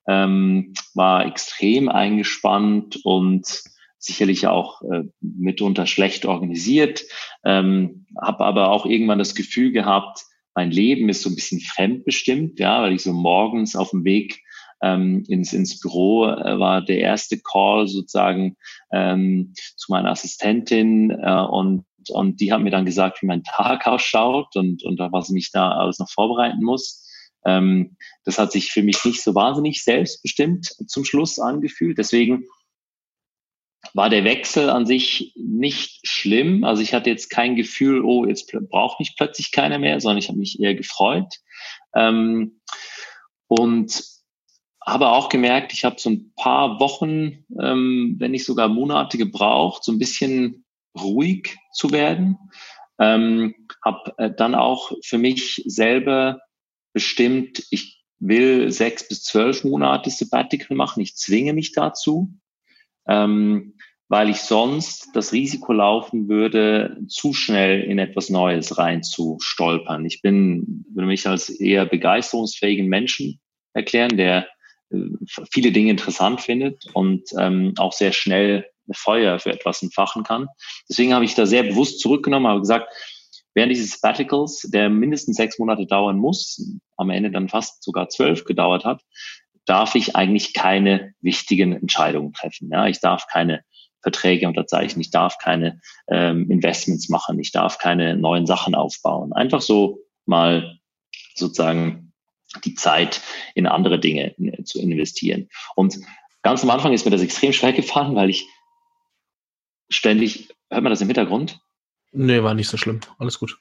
ähm, war extrem eingespannt und sicherlich auch äh, mitunter schlecht organisiert, ähm, habe aber auch irgendwann das Gefühl gehabt, mein Leben ist so ein bisschen fremdbestimmt, ja, weil ich so morgens auf dem Weg ähm, ins, ins Büro äh, war der erste Call sozusagen ähm, zu meiner Assistentin äh, und und die hat mir dann gesagt, wie mein Tag ausschaut und, und was ich da alles noch vorbereiten muss. Ähm, das hat sich für mich nicht so wahnsinnig selbstbestimmt zum Schluss angefühlt. Deswegen war der Wechsel an sich nicht schlimm. Also ich hatte jetzt kein Gefühl, oh, jetzt braucht mich plötzlich keiner mehr, sondern ich habe mich eher gefreut. Ähm, und habe auch gemerkt, ich habe so ein paar Wochen, ähm, wenn nicht sogar Monate gebraucht, so ein bisschen ruhig zu werden. Ähm, habe äh, dann auch für mich selber bestimmt, ich will sechs bis zwölf Monate Sabbatical machen. Ich zwinge mich dazu, ähm, weil ich sonst das Risiko laufen würde, zu schnell in etwas Neues reinzustolpern. Ich bin, würde mich als eher begeisterungsfähigen Menschen erklären, der äh, viele Dinge interessant findet und ähm, auch sehr schnell Feuer für etwas entfachen kann. Deswegen habe ich da sehr bewusst zurückgenommen, habe gesagt, während dieses Sabbaticals, der mindestens sechs Monate dauern muss, am Ende dann fast sogar zwölf gedauert hat, darf ich eigentlich keine wichtigen Entscheidungen treffen. Ja, ich darf keine Verträge unterzeichnen, ich darf keine ähm, Investments machen, ich darf keine neuen Sachen aufbauen. Einfach so mal sozusagen die Zeit in andere Dinge zu investieren. Und ganz am Anfang ist mir das extrem schwer gefallen, weil ich ständig, hört man das im Hintergrund? Nee, war nicht so schlimm. Alles gut.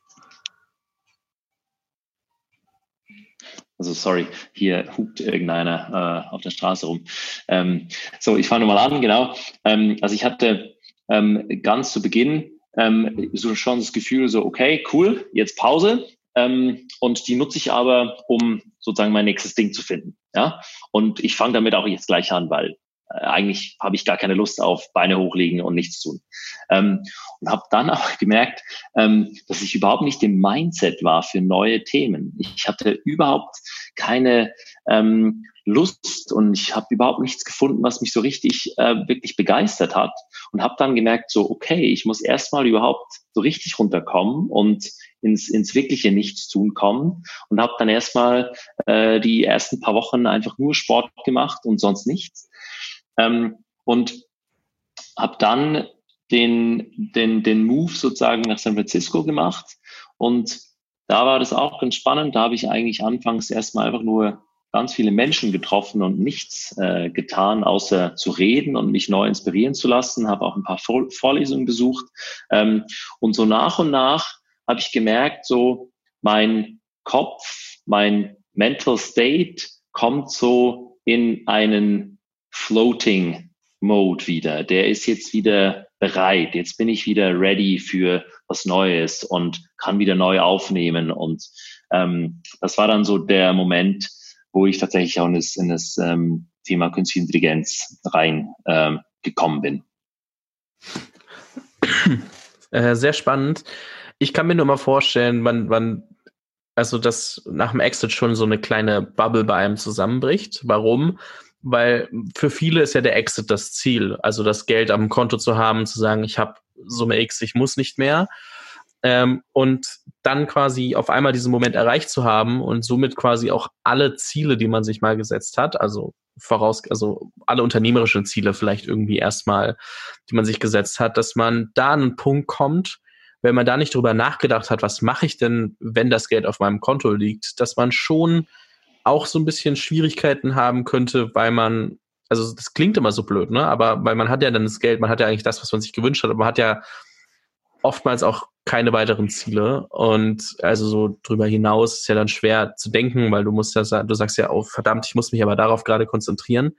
Also sorry, hier hupt irgendeiner äh, auf der Straße rum. Ähm, so, ich fange nochmal an, genau. Ähm, also ich hatte ähm, ganz zu Beginn ähm, so schon das Gefühl, so, okay, cool, jetzt Pause. Ähm, und die nutze ich aber, um sozusagen mein nächstes Ding zu finden. Ja? Und ich fange damit auch jetzt gleich an, weil eigentlich habe ich gar keine Lust auf Beine hochlegen und nichts tun. Ähm, und habe dann auch gemerkt, ähm, dass ich überhaupt nicht im Mindset war für neue Themen. Ich hatte überhaupt keine ähm, Lust und ich habe überhaupt nichts gefunden, was mich so richtig äh, wirklich begeistert hat und habe dann gemerkt, so okay, ich muss erstmal überhaupt so richtig runterkommen und ins, ins wirkliche Nichtstun kommen und habe dann erstmal äh, die ersten paar Wochen einfach nur Sport gemacht und sonst nichts ähm, und habe dann den, den, den Move sozusagen nach San Francisco gemacht und da war das auch ganz spannend. Da habe ich eigentlich anfangs erstmal einfach nur ganz viele Menschen getroffen und nichts äh, getan, außer zu reden und mich neu inspirieren zu lassen. Habe auch ein paar Vor Vorlesungen besucht. Ähm, und so nach und nach habe ich gemerkt, so mein Kopf, mein Mental State kommt so in einen Floating Mode wieder. Der ist jetzt wieder bereit. Jetzt bin ich wieder ready für was Neues und kann wieder neu aufnehmen. Und ähm, das war dann so der Moment, wo ich tatsächlich auch in das, in das ähm, Thema Künstliche Intelligenz rein ähm, bin. Äh, sehr spannend. Ich kann mir nur mal vorstellen, man, man, also dass nach dem Exit schon so eine kleine Bubble bei einem zusammenbricht. Warum? Weil für viele ist ja der Exit das Ziel, also das Geld am Konto zu haben, zu sagen, ich habe Summe X, ich muss nicht mehr. Ähm, und dann quasi auf einmal diesen Moment erreicht zu haben und somit quasi auch alle Ziele, die man sich mal gesetzt hat, also voraus, also alle unternehmerischen Ziele vielleicht irgendwie erstmal, die man sich gesetzt hat, dass man da an einen Punkt kommt, wenn man da nicht drüber nachgedacht hat, was mache ich denn, wenn das Geld auf meinem Konto liegt, dass man schon auch so ein bisschen Schwierigkeiten haben könnte, weil man, also das klingt immer so blöd, ne? Aber weil man hat ja dann das Geld, man hat ja eigentlich das, was man sich gewünscht hat, aber man hat ja oftmals auch keine weiteren Ziele. Und also so drüber hinaus ist ja dann schwer zu denken, weil du musst ja du sagst ja, oh verdammt, ich muss mich aber darauf gerade konzentrieren.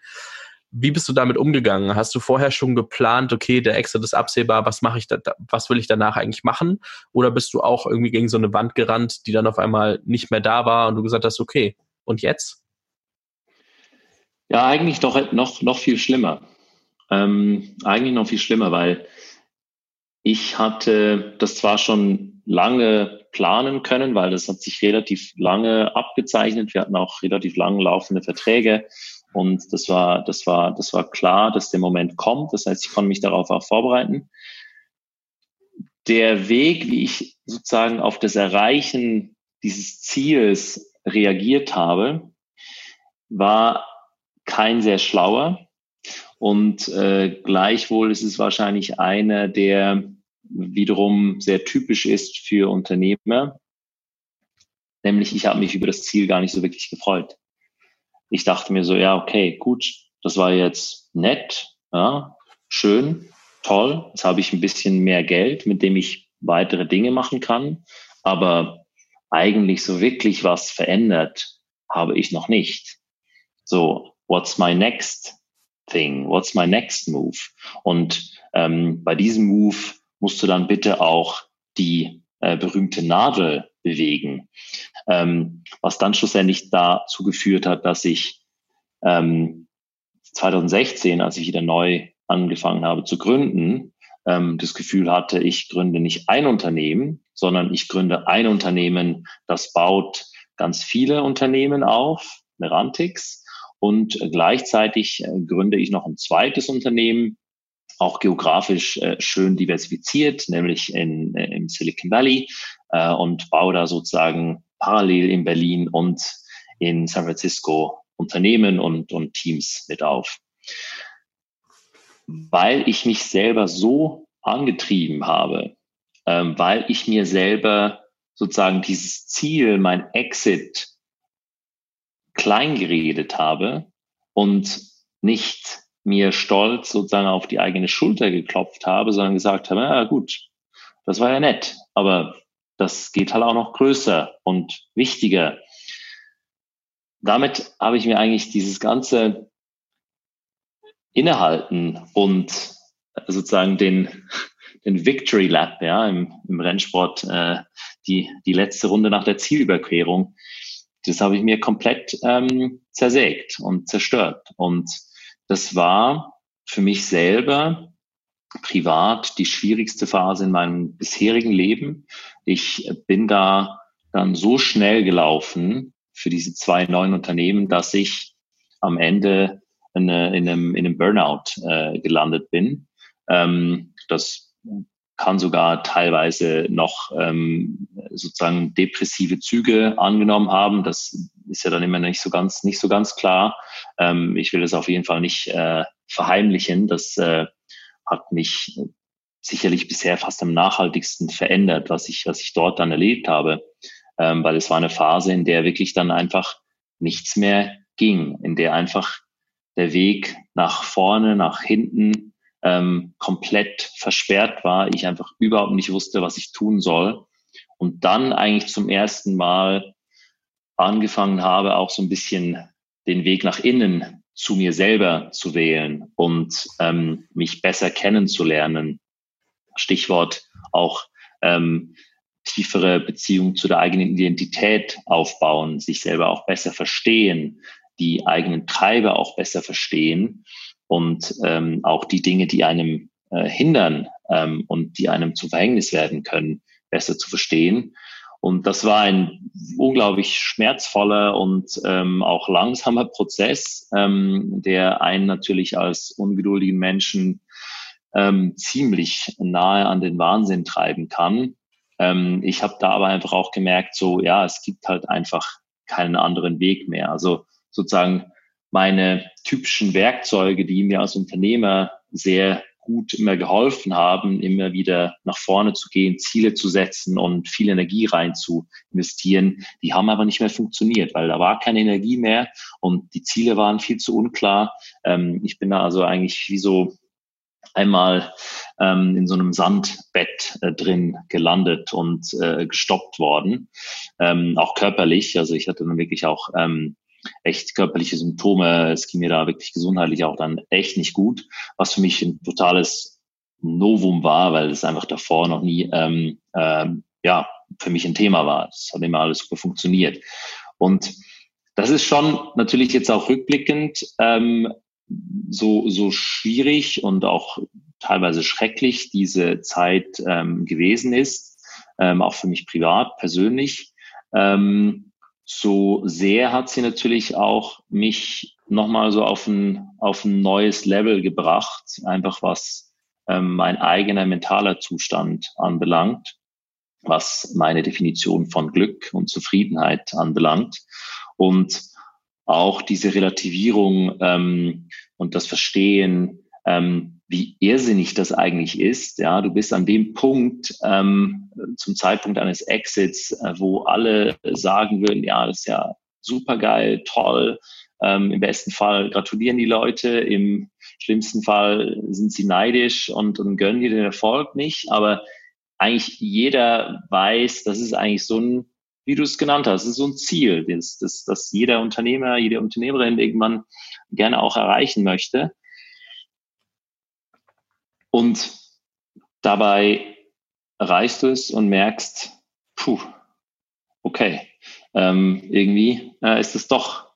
Wie bist du damit umgegangen? Hast du vorher schon geplant, okay, der Exit ist absehbar, was mache ich da, was will ich danach eigentlich machen? Oder bist du auch irgendwie gegen so eine Wand gerannt, die dann auf einmal nicht mehr da war und du gesagt hast, okay, und jetzt? Ja, eigentlich doch noch, noch viel schlimmer. Ähm, eigentlich noch viel schlimmer, weil ich hatte das zwar schon lange planen können, weil das hat sich relativ lange abgezeichnet. Wir hatten auch relativ lang laufende Verträge und das war, das war, das war klar, dass der Moment kommt. Das heißt, ich konnte mich darauf auch vorbereiten. Der Weg, wie ich sozusagen auf das Erreichen dieses Ziels reagiert habe, war kein sehr schlauer. Und äh, gleichwohl ist es wahrscheinlich einer der wiederum sehr typisch ist für Unternehmer. Nämlich, ich habe mich über das Ziel gar nicht so wirklich gefreut. Ich dachte mir so, ja, okay, gut, das war jetzt nett, ja, schön, toll. Jetzt habe ich ein bisschen mehr Geld, mit dem ich weitere Dinge machen kann. Aber eigentlich so wirklich was verändert habe ich noch nicht. So, what's my next thing? What's my next move? Und ähm, bei diesem Move musst du dann bitte auch die äh, berühmte Nadel bewegen. Ähm, was dann schlussendlich dazu geführt hat, dass ich ähm, 2016, als ich wieder neu angefangen habe zu gründen, ähm, das Gefühl hatte, ich gründe nicht ein Unternehmen, sondern ich gründe ein Unternehmen, das baut ganz viele Unternehmen auf, Merantix, und gleichzeitig äh, gründe ich noch ein zweites Unternehmen, auch geografisch äh, schön diversifiziert, nämlich in, äh, im Silicon Valley und baue da sozusagen parallel in Berlin und in San Francisco Unternehmen und, und Teams mit auf. Weil ich mich selber so angetrieben habe, ähm, weil ich mir selber sozusagen dieses Ziel, mein Exit, kleingeredet habe und nicht mir stolz sozusagen auf die eigene Schulter geklopft habe, sondern gesagt habe, ja gut, das war ja nett, aber das geht halt auch noch größer und wichtiger. Damit habe ich mir eigentlich dieses ganze Innehalten und sozusagen den, den Victory Lap ja, im, im Rennsport, äh, die, die letzte Runde nach der Zielüberquerung, das habe ich mir komplett ähm, zersägt und zerstört. Und das war für mich selber privat die schwierigste Phase in meinem bisherigen Leben. Ich bin da dann so schnell gelaufen für diese zwei neuen Unternehmen, dass ich am Ende in, in, einem, in einem Burnout äh, gelandet bin. Ähm, das kann sogar teilweise noch ähm, sozusagen depressive Züge angenommen haben. Das ist ja dann immer nicht so ganz, nicht so ganz klar. Ähm, ich will es auf jeden Fall nicht äh, verheimlichen. Das äh, hat mich sicherlich bisher fast am nachhaltigsten verändert, was ich, was ich dort dann erlebt habe. Ähm, weil es war eine Phase, in der wirklich dann einfach nichts mehr ging, in der einfach der Weg nach vorne, nach hinten ähm, komplett versperrt war. Ich einfach überhaupt nicht wusste, was ich tun soll. Und dann eigentlich zum ersten Mal angefangen habe, auch so ein bisschen den Weg nach innen zu mir selber zu wählen und ähm, mich besser kennenzulernen. Stichwort auch ähm, tiefere Beziehung zu der eigenen Identität aufbauen, sich selber auch besser verstehen, die eigenen Treiber auch besser verstehen und ähm, auch die Dinge, die einem äh, hindern ähm, und die einem zu Verhängnis werden können, besser zu verstehen. Und das war ein unglaublich schmerzvoller und ähm, auch langsamer Prozess, ähm, der einen natürlich als ungeduldigen Menschen ähm, ziemlich nahe an den Wahnsinn treiben kann. Ähm, ich habe da aber einfach auch gemerkt, so ja, es gibt halt einfach keinen anderen Weg mehr. Also sozusagen meine typischen Werkzeuge, die mir als Unternehmer sehr gut immer geholfen haben, immer wieder nach vorne zu gehen, Ziele zu setzen und viel Energie rein zu investieren. Die haben aber nicht mehr funktioniert, weil da war keine Energie mehr und die Ziele waren viel zu unklar. Ähm, ich bin da also eigentlich wie so einmal ähm, in so einem Sandbett äh, drin gelandet und äh, gestoppt worden, ähm, auch körperlich. Also ich hatte dann wirklich auch ähm, echt körperliche Symptome. Es ging mir da wirklich gesundheitlich auch dann echt nicht gut, was für mich ein totales Novum war, weil es einfach davor noch nie ähm, ähm, ja für mich ein Thema war. Es hat immer alles super funktioniert. Und das ist schon natürlich jetzt auch rückblickend ähm, so, so schwierig und auch teilweise schrecklich diese Zeit ähm, gewesen ist, ähm, auch für mich privat, persönlich. Ähm, so sehr hat sie natürlich auch mich nochmal so auf ein, auf ein neues Level gebracht, einfach was ähm, mein eigener mentaler Zustand anbelangt, was meine Definition von Glück und Zufriedenheit anbelangt. Und auch diese Relativierung ähm, und das Verstehen, ähm, wie irrsinnig das eigentlich ist. Ja, du bist an dem Punkt ähm, zum Zeitpunkt eines Exits, äh, wo alle sagen würden, ja, das ist ja super geil, toll. Ähm, Im besten Fall gratulieren die Leute, im schlimmsten Fall sind sie neidisch und, und gönnen dir den Erfolg nicht. Aber eigentlich jeder weiß, das ist eigentlich so ein, wie du es genannt hast, das ist so ein Ziel, das, das, das jeder Unternehmer, jede Unternehmerin irgendwann gerne auch erreichen möchte. Und dabei erreichst du es und merkst, puh, okay, ähm, irgendwie äh, ist es doch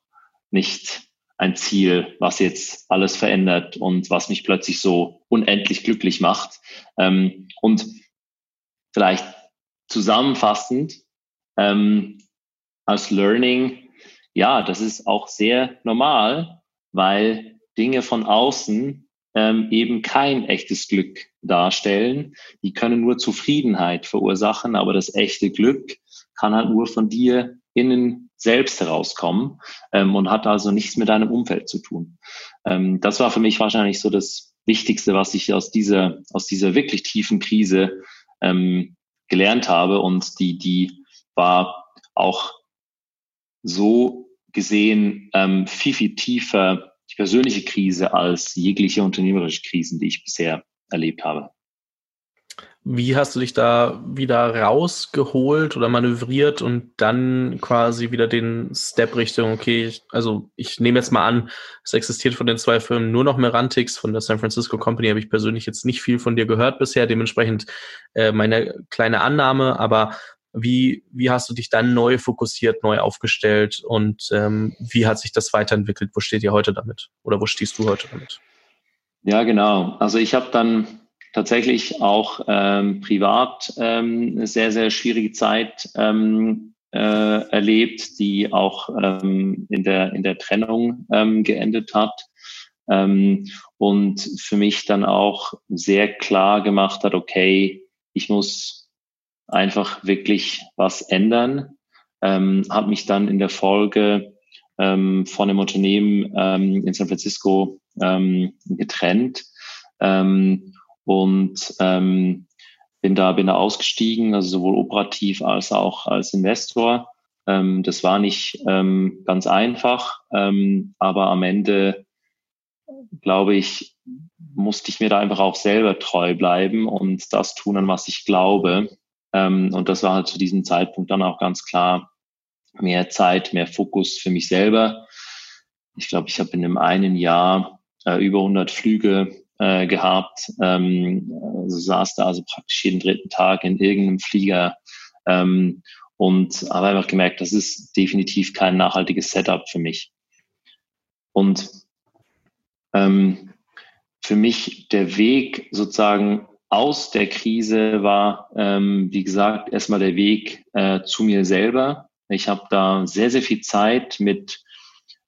nicht ein Ziel, was jetzt alles verändert und was mich plötzlich so unendlich glücklich macht. Ähm, und vielleicht zusammenfassend ähm, als Learning, ja, das ist auch sehr normal, weil Dinge von außen ähm, eben kein echtes Glück darstellen. Die können nur Zufriedenheit verursachen, aber das echte Glück kann halt nur von dir innen selbst herauskommen ähm, und hat also nichts mit deinem Umfeld zu tun. Ähm, das war für mich wahrscheinlich so das Wichtigste, was ich aus dieser, aus dieser wirklich tiefen Krise ähm, gelernt habe und die, die war auch so gesehen ähm, viel, viel tiefer persönliche Krise als jegliche unternehmerische Krisen, die ich bisher erlebt habe. Wie hast du dich da wieder rausgeholt oder manövriert und dann quasi wieder den Step Richtung, okay, ich, also ich nehme jetzt mal an, es existiert von den zwei Firmen nur noch Merantix, von der San Francisco Company habe ich persönlich jetzt nicht viel von dir gehört bisher, dementsprechend äh, meine kleine Annahme, aber wie, wie hast du dich dann neu fokussiert, neu aufgestellt und ähm, wie hat sich das weiterentwickelt? Wo steht ihr heute damit? Oder wo stehst du heute damit? Ja, genau. Also ich habe dann tatsächlich auch ähm, privat ähm, eine sehr, sehr schwierige Zeit ähm, äh, erlebt, die auch ähm, in, der, in der Trennung ähm, geendet hat. Ähm, und für mich dann auch sehr klar gemacht hat, okay, ich muss einfach wirklich was ändern. Ähm, habe mich dann in der Folge ähm, von einem Unternehmen ähm, in San Francisco ähm, getrennt ähm, und ähm, bin da bin da ausgestiegen, also sowohl operativ als auch als Investor. Ähm, das war nicht ähm, ganz einfach, ähm, aber am Ende glaube ich musste ich mir da einfach auch selber treu bleiben und das tun, an was ich glaube. Ähm, und das war halt zu diesem Zeitpunkt dann auch ganz klar mehr Zeit, mehr Fokus für mich selber. Ich glaube, ich habe in einem einen Jahr äh, über 100 Flüge äh, gehabt, ähm, also saß da also praktisch jeden dritten Tag in irgendeinem Flieger ähm, und habe einfach gemerkt, das ist definitiv kein nachhaltiges Setup für mich. Und ähm, für mich der Weg sozusagen aus der Krise war, ähm, wie gesagt, erstmal der Weg äh, zu mir selber. Ich habe da sehr, sehr viel Zeit mit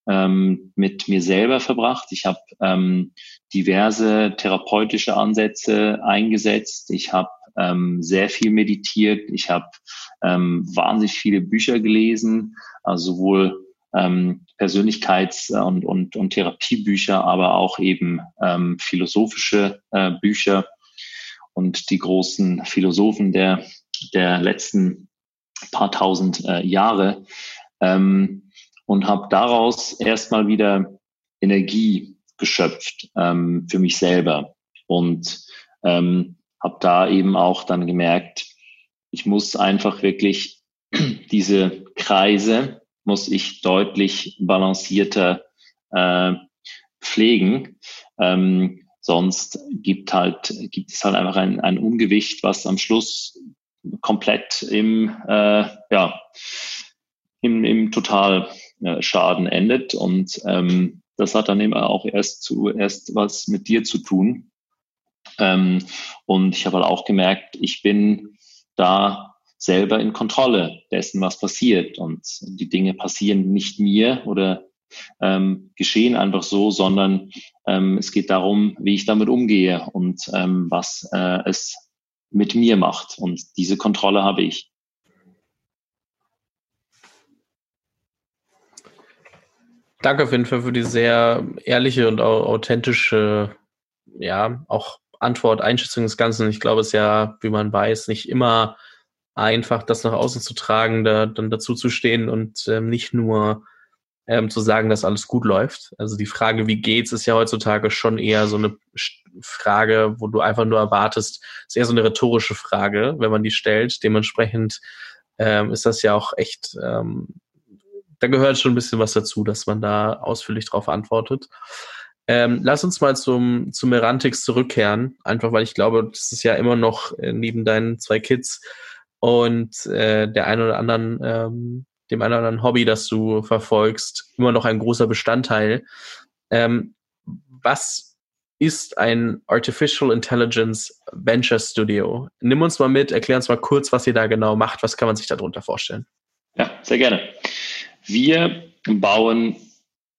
ähm, mit mir selber verbracht. Ich habe ähm, diverse therapeutische Ansätze eingesetzt. Ich habe ähm, sehr viel meditiert. Ich habe ähm, wahnsinnig viele Bücher gelesen, also sowohl ähm, Persönlichkeits- und, und, und Therapiebücher, aber auch eben ähm, philosophische äh, Bücher und die großen Philosophen der, der letzten paar tausend äh, Jahre ähm, und habe daraus erstmal wieder Energie geschöpft ähm, für mich selber und ähm, habe da eben auch dann gemerkt, ich muss einfach wirklich diese Kreise muss ich deutlich balancierter äh, pflegen. Ähm, sonst gibt halt gibt es halt einfach ein, ein Ungewicht, was am Schluss komplett im äh, ja im, im Totalschaden endet und ähm, das hat dann eben auch erst zuerst was mit dir zu tun. Ähm, und ich habe halt auch gemerkt, ich bin da selber in Kontrolle dessen, was passiert. Und die Dinge passieren nicht mir oder ähm, geschehen einfach so, sondern ähm, es geht darum, wie ich damit umgehe und ähm, was äh, es mit mir macht. Und diese Kontrolle habe ich. Danke auf jeden Fall für die sehr ehrliche und authentische, ja, auch Antwort, Einschätzung des Ganzen. Ich glaube, es ist ja, wie man weiß, nicht immer einfach, das nach außen zu tragen, da dann dazu zu stehen und ähm, nicht nur ähm, zu sagen, dass alles gut läuft. Also die Frage, wie geht's, ist ja heutzutage schon eher so eine Frage, wo du einfach nur erwartest, ist eher so eine rhetorische Frage, wenn man die stellt. Dementsprechend ähm, ist das ja auch echt, ähm, da gehört schon ein bisschen was dazu, dass man da ausführlich drauf antwortet. Ähm, lass uns mal zum, zum Merantix zurückkehren, einfach weil ich glaube, das ist ja immer noch äh, neben deinen zwei Kids und äh, der einen oder anderen, ähm, dem einen oder anderen Hobby, das du verfolgst, immer noch ein großer Bestandteil. Ähm, was ist ein Artificial Intelligence Venture Studio? Nimm uns mal mit, erklär uns mal kurz, was ihr da genau macht. Was kann man sich darunter vorstellen? Ja, sehr gerne. Wir bauen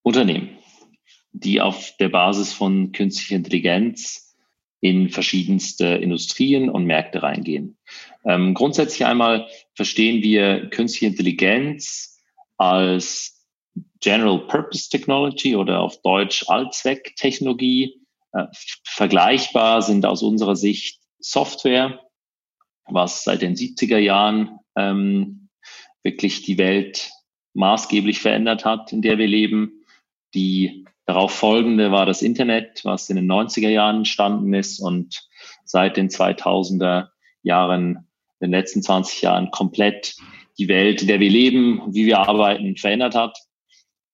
Unternehmen die auf der Basis von künstlicher Intelligenz in verschiedenste Industrien und Märkte reingehen. Ähm, grundsätzlich einmal verstehen wir künstliche Intelligenz als General Purpose Technology oder auf Deutsch Allzwecktechnologie. Äh, vergleichbar sind aus unserer Sicht Software, was seit den 70er Jahren ähm, wirklich die Welt maßgeblich verändert hat, in der wir leben, die Darauf folgende war das Internet, was in den 90er Jahren entstanden ist und seit den 2000er Jahren, den letzten 20 Jahren komplett die Welt, in der wir leben, wie wir arbeiten, verändert hat.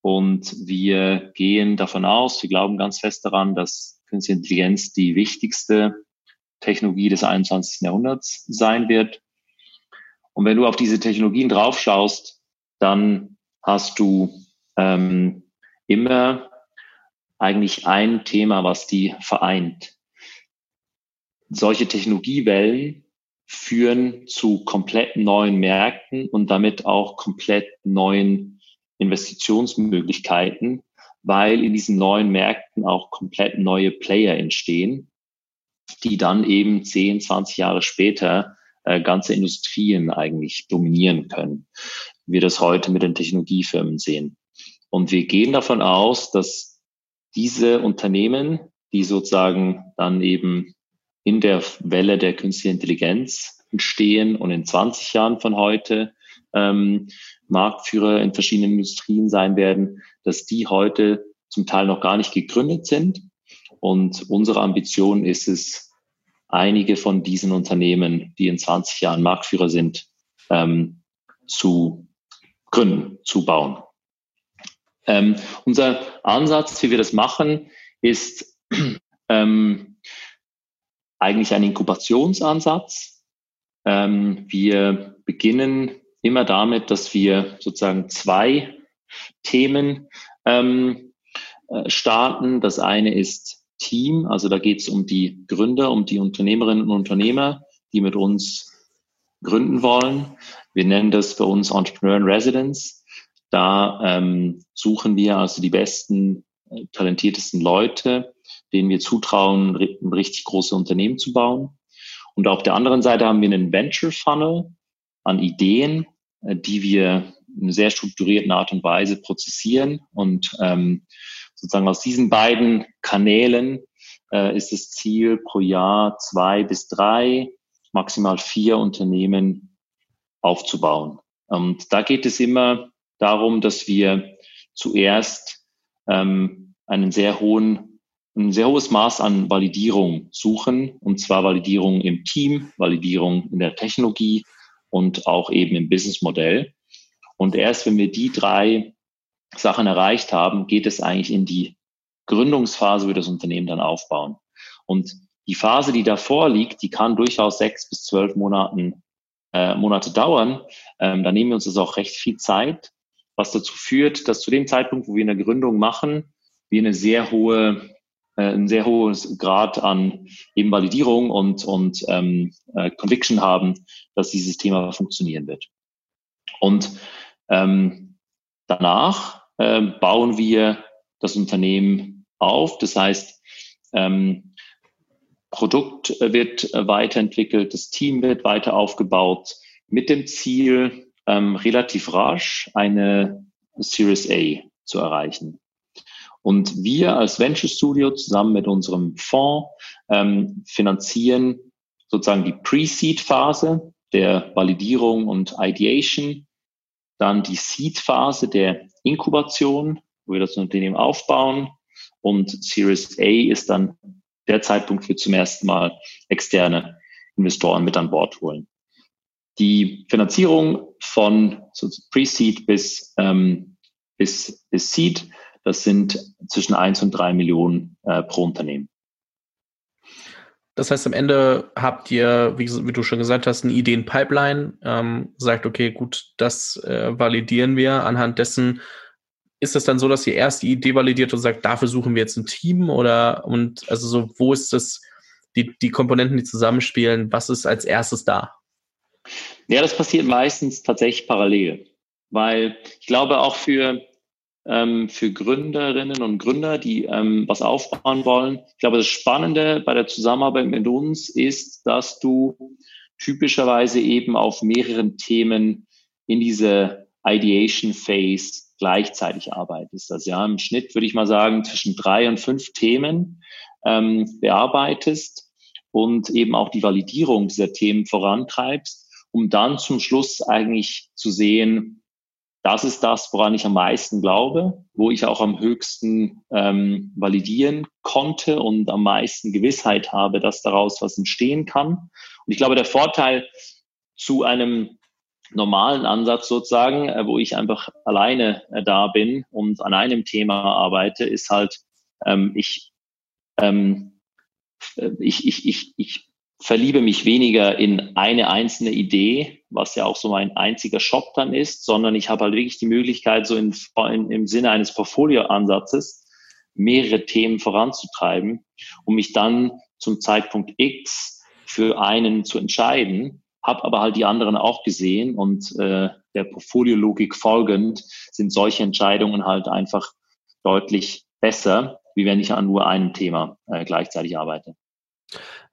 Und wir gehen davon aus, wir glauben ganz fest daran, dass Künstliche Intelligenz die wichtigste Technologie des 21. Jahrhunderts sein wird. Und wenn du auf diese Technologien draufschaust, dann hast du ähm, immer eigentlich ein Thema, was die vereint. Solche Technologiewellen führen zu komplett neuen Märkten und damit auch komplett neuen Investitionsmöglichkeiten, weil in diesen neuen Märkten auch komplett neue Player entstehen, die dann eben 10, 20 Jahre später äh, ganze Industrien eigentlich dominieren können. Wie wir das heute mit den Technologiefirmen sehen. Und wir gehen davon aus, dass diese Unternehmen, die sozusagen dann eben in der Welle der künstlichen Intelligenz entstehen und in 20 Jahren von heute ähm, Marktführer in verschiedenen Industrien sein werden, dass die heute zum Teil noch gar nicht gegründet sind. Und unsere Ambition ist es, einige von diesen Unternehmen, die in 20 Jahren Marktführer sind, ähm, zu gründen, zu bauen. Ähm, unser Ansatz, wie wir das machen, ist ähm, eigentlich ein Inkubationsansatz. Ähm, wir beginnen immer damit, dass wir sozusagen zwei Themen ähm, äh, starten. Das eine ist Team, also da geht es um die Gründer, um die Unternehmerinnen und Unternehmer, die mit uns gründen wollen. Wir nennen das bei uns Entrepreneur in Residence. Da ähm, suchen wir also die besten, äh, talentiertesten Leute, denen wir zutrauen, richtig große Unternehmen zu bauen. Und auf der anderen Seite haben wir einen Venture Funnel an Ideen, äh, die wir in einer sehr strukturierten Art und Weise prozessieren. Und ähm, sozusagen aus diesen beiden Kanälen äh, ist das Ziel pro Jahr zwei bis drei, maximal vier Unternehmen aufzubauen. Und da geht es immer darum, dass wir zuerst ähm, einen sehr hohen, ein sehr hohes Maß an Validierung suchen, und zwar Validierung im Team, Validierung in der Technologie und auch eben im Businessmodell. Und erst wenn wir die drei Sachen erreicht haben, geht es eigentlich in die Gründungsphase, wie wir das Unternehmen dann aufbauen. Und die Phase, die davor liegt, die kann durchaus sechs bis zwölf Monaten, äh, Monate dauern. Ähm, da nehmen wir uns das auch recht viel Zeit, was dazu führt, dass zu dem Zeitpunkt, wo wir eine Gründung machen, wir eine sehr hohe, äh, ein sehr hohes Grad an eben Validierung und, und ähm, äh, Conviction haben, dass dieses Thema funktionieren wird. Und ähm, danach äh, bauen wir das Unternehmen auf. Das heißt, ähm, Produkt wird weiterentwickelt, das Team wird weiter aufgebaut mit dem Ziel, ähm, relativ rasch eine Series A zu erreichen. Und wir als Venture Studio zusammen mit unserem Fonds ähm, finanzieren sozusagen die Pre-Seed-Phase der Validierung und Ideation, dann die Seed-Phase der Inkubation, wo wir das Unternehmen aufbauen und Series A ist dann der Zeitpunkt, wo wir zum ersten Mal externe Investoren mit an Bord holen. Die Finanzierung von so Pre-Seed bis, ähm, bis, bis Seed, das sind zwischen eins und drei Millionen äh, pro Unternehmen. Das heißt, am Ende habt ihr, wie, wie du schon gesagt hast, eine Ideen-Pipeline, ähm, sagt, okay, gut, das äh, validieren wir. Anhand dessen ist es dann so, dass ihr erst die Idee validiert und sagt, dafür suchen wir jetzt ein Team oder und also so, wo ist das, die, die Komponenten, die zusammenspielen, was ist als erstes da? Ja, das passiert meistens tatsächlich parallel, weil ich glaube auch für ähm, für Gründerinnen und Gründer, die ähm, was aufbauen wollen. Ich glaube, das Spannende bei der Zusammenarbeit mit uns ist, dass du typischerweise eben auf mehreren Themen in diese Ideation Phase gleichzeitig arbeitest. Also ja, im Schnitt würde ich mal sagen, zwischen drei und fünf Themen ähm, bearbeitest und eben auch die Validierung dieser Themen vorantreibst, um dann zum Schluss eigentlich zu sehen, das ist das, woran ich am meisten glaube, wo ich auch am höchsten ähm, validieren konnte und am meisten Gewissheit habe, dass daraus was entstehen kann. Und ich glaube, der Vorteil zu einem normalen Ansatz sozusagen, äh, wo ich einfach alleine äh, da bin und an einem Thema arbeite, ist halt, ähm, ich, ähm, äh, ich, ich, ich, ich verliebe mich weniger in eine einzelne Idee, was ja auch so mein einziger Shop dann ist, sondern ich habe halt wirklich die Möglichkeit, so in, in, im Sinne eines Portfolioansatzes mehrere Themen voranzutreiben, um mich dann zum Zeitpunkt X für einen zu entscheiden, habe aber halt die anderen auch gesehen und äh, der Portfoliologik folgend sind solche Entscheidungen halt einfach deutlich besser, wie wenn ich an nur einem Thema äh, gleichzeitig arbeite.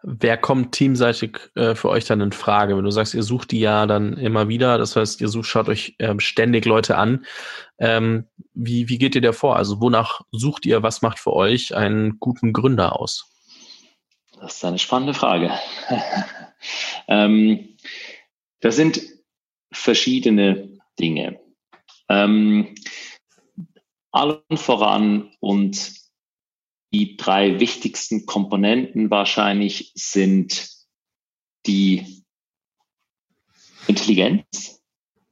Wer kommt teamseitig äh, für euch dann in Frage? Wenn du sagst, ihr sucht die ja dann immer wieder, das heißt, ihr sucht, schaut euch ähm, ständig Leute an. Ähm, wie, wie geht ihr da vor? Also wonach sucht ihr, was macht für euch einen guten Gründer aus? Das ist eine spannende Frage. ähm, das sind verschiedene Dinge. Ähm, allen voran und die drei wichtigsten Komponenten wahrscheinlich sind die Intelligenz.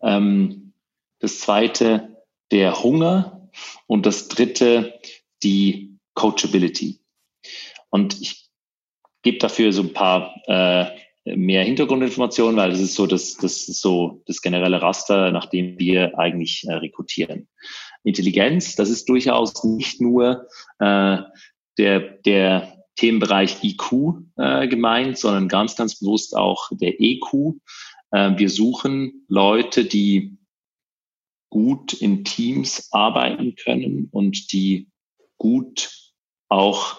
Ähm, Das zweite, der Hunger. Und das dritte, die Coachability. Und ich gebe dafür so ein paar äh, mehr Hintergrundinformationen, weil das ist so das, das ist so das generelle Raster, nach dem wir eigentlich äh, rekrutieren. Intelligenz, das ist durchaus nicht nur äh, der, der Themenbereich IQ äh, gemeint, sondern ganz, ganz bewusst auch der EQ. Äh, wir suchen Leute, die gut in Teams arbeiten können und die gut auch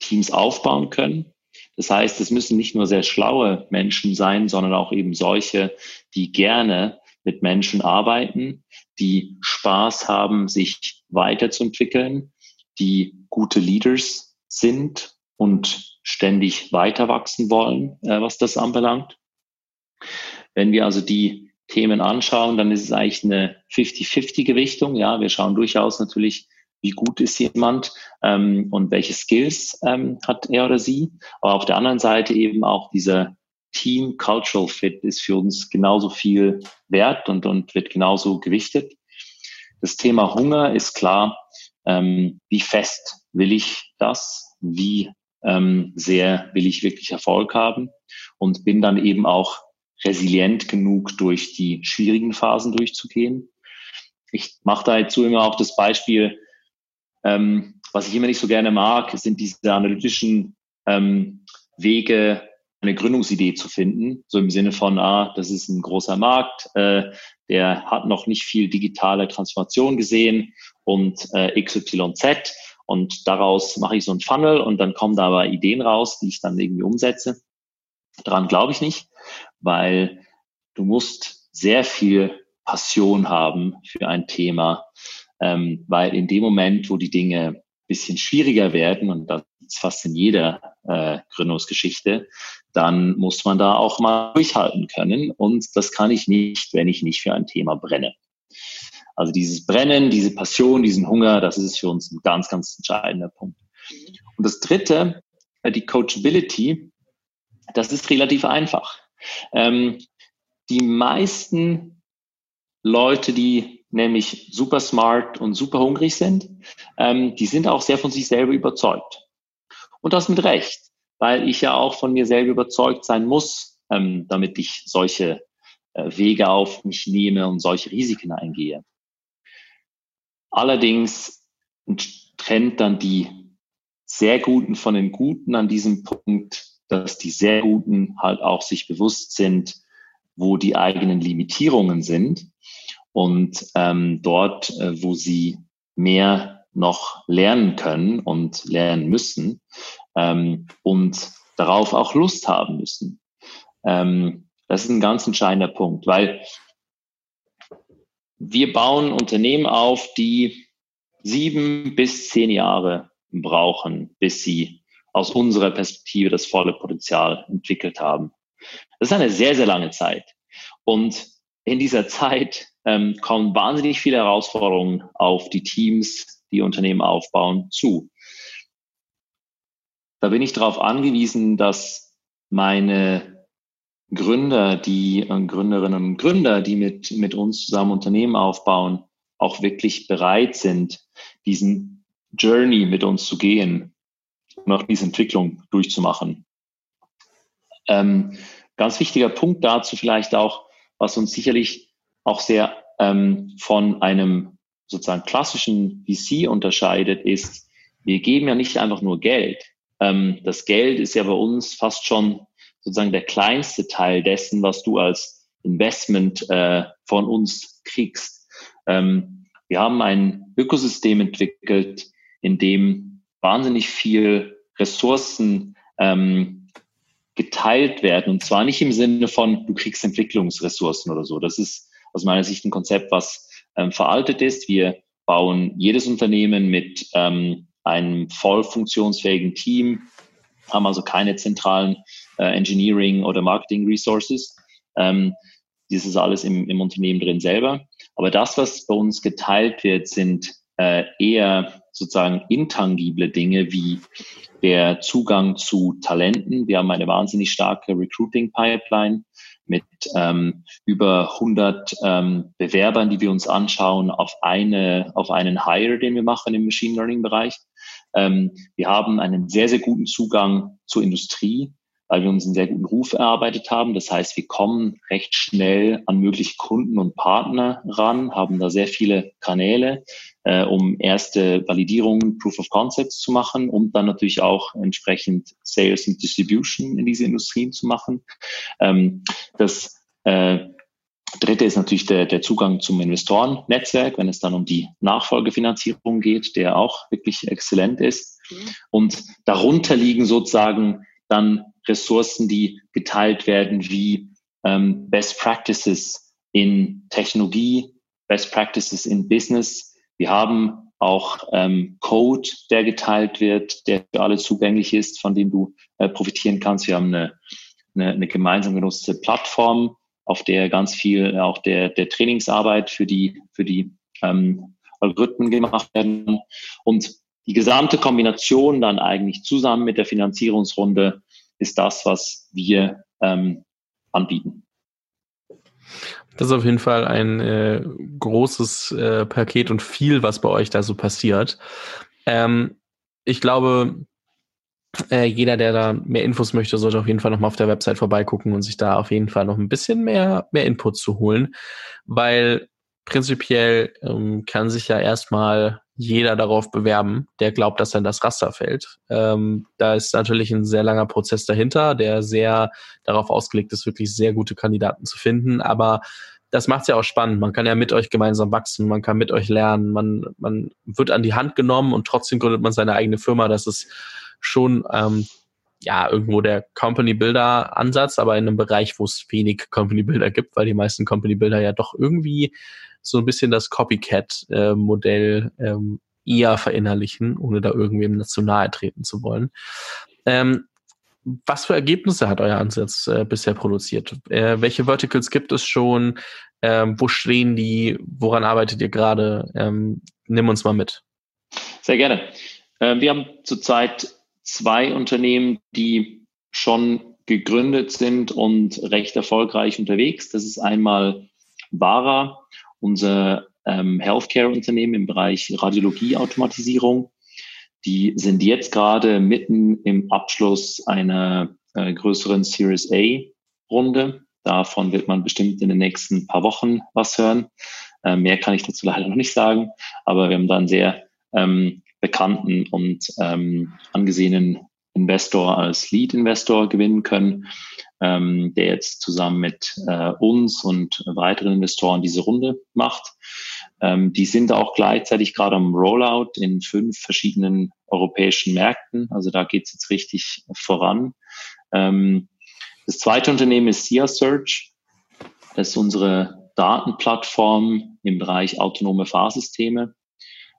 Teams aufbauen können. Das heißt, es müssen nicht nur sehr schlaue Menschen sein, sondern auch eben solche, die gerne mit Menschen arbeiten, die Spaß haben, sich weiterzuentwickeln, die gute Leaders sind und ständig weiter wachsen wollen, äh, was das anbelangt. Wenn wir also die Themen anschauen, dann ist es eigentlich eine 50-50-Gewichtung. Ja, wir schauen durchaus natürlich, wie gut ist jemand ähm, und welche Skills ähm, hat er oder sie. Aber auf der anderen Seite eben auch dieser Team Cultural Fit ist für uns genauso viel wert und, und wird genauso gewichtet. Das Thema Hunger ist klar. Ähm, wie fest will ich das? Wie ähm, sehr will ich wirklich Erfolg haben? Und bin dann eben auch resilient genug, durch die schwierigen Phasen durchzugehen. Ich mache dazu immer auch das Beispiel, ähm, was ich immer nicht so gerne mag, sind diese analytischen ähm, Wege, eine Gründungsidee zu finden, so im Sinne von, ah, das ist ein großer Markt, äh, der hat noch nicht viel digitale Transformation gesehen und äh, XYZ und daraus mache ich so ein Funnel und dann kommen da aber Ideen raus, die ich dann irgendwie umsetze. Daran glaube ich nicht, weil du musst sehr viel Passion haben für ein Thema, ähm, weil in dem Moment, wo die Dinge ein bisschen schwieriger werden, und das ist fast in jeder äh, Gründungsgeschichte, dann muss man da auch mal durchhalten können. Und das kann ich nicht, wenn ich nicht für ein Thema brenne. Also dieses Brennen, diese Passion, diesen Hunger, das ist für uns ein ganz, ganz entscheidender Punkt. Und das Dritte, äh, die Coachability, das ist relativ einfach. Ähm, die meisten Leute, die nämlich super smart und super hungrig sind, ähm, die sind auch sehr von sich selber überzeugt. Und das mit Recht, weil ich ja auch von mir selber überzeugt sein muss, ähm, damit ich solche äh, Wege auf mich nehme und solche Risiken eingehe. Allerdings trennt dann die sehr Guten von den Guten an diesem Punkt, dass die sehr Guten halt auch sich bewusst sind, wo die eigenen Limitierungen sind und ähm, dort, äh, wo sie mehr noch lernen können und lernen müssen ähm, und darauf auch Lust haben müssen. Ähm, das ist ein ganz entscheidender Punkt, weil wir bauen Unternehmen auf, die sieben bis zehn Jahre brauchen, bis sie aus unserer Perspektive das volle Potenzial entwickelt haben. Das ist eine sehr, sehr lange Zeit. Und in dieser Zeit ähm, kommen wahnsinnig viele Herausforderungen auf die Teams, die Unternehmen aufbauen, zu. Da bin ich darauf angewiesen, dass meine Gründer, die äh, Gründerinnen und Gründer, die mit, mit uns zusammen Unternehmen aufbauen, auch wirklich bereit sind, diesen Journey mit uns zu gehen und auch diese Entwicklung durchzumachen. Ähm, ganz wichtiger Punkt dazu vielleicht auch, was uns sicherlich auch sehr ähm, von einem sozusagen klassischen VC unterscheidet, ist, wir geben ja nicht einfach nur Geld. Ähm, das Geld ist ja bei uns fast schon sozusagen der kleinste Teil dessen, was du als Investment äh, von uns kriegst. Ähm, wir haben ein Ökosystem entwickelt, in dem wahnsinnig viel Ressourcen ähm, geteilt werden. Und zwar nicht im Sinne von, du kriegst Entwicklungsressourcen oder so. Das ist aus meiner Sicht ein Konzept, was ähm, veraltet ist. Wir bauen jedes Unternehmen mit ähm, einem voll funktionsfähigen Team, haben also keine zentralen äh, Engineering- oder Marketing-Resources. Ähm, dies ist alles im, im Unternehmen drin selber. Aber das, was bei uns geteilt wird, sind äh, eher sozusagen intangible Dinge wie der Zugang zu Talenten. Wir haben eine wahnsinnig starke Recruiting-Pipeline. mit ähm, über 100 ähm, Bewerbern, die wir uns anschauen auf eine auf einen Hire, den wir machen im Machine Learning Bereich. Ähm, wir haben einen sehr sehr guten Zugang zur Industrie weil wir uns einen sehr guten Ruf erarbeitet haben. Das heißt, wir kommen recht schnell an mögliche Kunden und Partner ran, haben da sehr viele Kanäle, äh, um erste Validierungen, Proof of Concepts zu machen und dann natürlich auch entsprechend Sales und Distribution in diese Industrien zu machen. Ähm, das äh, Dritte ist natürlich der, der Zugang zum Investorennetzwerk, wenn es dann um die Nachfolgefinanzierung geht, der auch wirklich exzellent ist. Mhm. Und darunter liegen sozusagen dann Ressourcen, die geteilt werden, wie ähm, Best Practices in Technologie, Best Practices in Business. Wir haben auch ähm, Code, der geteilt wird, der für alle zugänglich ist, von dem du äh, profitieren kannst. Wir haben eine, eine, eine gemeinsam genutzte Plattform, auf der ganz viel auch der, der Trainingsarbeit für die, für die ähm, Algorithmen gemacht werden. Und die gesamte Kombination dann eigentlich zusammen mit der Finanzierungsrunde ist das, was wir ähm, anbieten. Das ist auf jeden Fall ein äh, großes äh, Paket und viel, was bei euch da so passiert. Ähm, ich glaube, äh, jeder, der da mehr Infos möchte, sollte auf jeden Fall nochmal auf der Website vorbeigucken und sich da auf jeden Fall noch ein bisschen mehr, mehr Input zu holen, weil prinzipiell ähm, kann sich ja erstmal jeder darauf bewerben, der glaubt, dass in das Raster fällt. Ähm, da ist natürlich ein sehr langer Prozess dahinter, der sehr darauf ausgelegt ist, wirklich sehr gute Kandidaten zu finden. Aber das macht es ja auch spannend. Man kann ja mit euch gemeinsam wachsen, man kann mit euch lernen, man, man wird an die Hand genommen und trotzdem gründet man seine eigene Firma. Das ist schon ähm, ja irgendwo der Company Builder Ansatz, aber in einem Bereich, wo es wenig Company Builder gibt, weil die meisten Company Builder ja doch irgendwie so ein bisschen das Copycat-Modell ähm, eher verinnerlichen, ohne da irgendwem nahe treten zu wollen. Ähm, was für Ergebnisse hat euer Ansatz äh, bisher produziert? Äh, welche Verticals gibt es schon? Ähm, wo stehen die? Woran arbeitet ihr gerade? Ähm, nimm uns mal mit. Sehr gerne. Äh, wir haben zurzeit zwei Unternehmen, die schon gegründet sind und recht erfolgreich unterwegs. Das ist einmal Vara unser ähm, Healthcare-Unternehmen im Bereich Radiologieautomatisierung. Die sind jetzt gerade mitten im Abschluss einer äh, größeren Series A-Runde. Davon wird man bestimmt in den nächsten paar Wochen was hören. Äh, mehr kann ich dazu leider noch nicht sagen, aber wir haben da einen sehr ähm, bekannten und ähm, angesehenen Investor als Lead-Investor gewinnen können, ähm, der jetzt zusammen mit äh, uns und weiteren Investoren diese Runde macht. Ähm, die sind auch gleichzeitig gerade am Rollout in fünf verschiedenen europäischen Märkten. Also da geht es jetzt richtig voran. Ähm, das zweite Unternehmen ist SIA Search. Das ist unsere Datenplattform im Bereich autonome Fahrsysteme.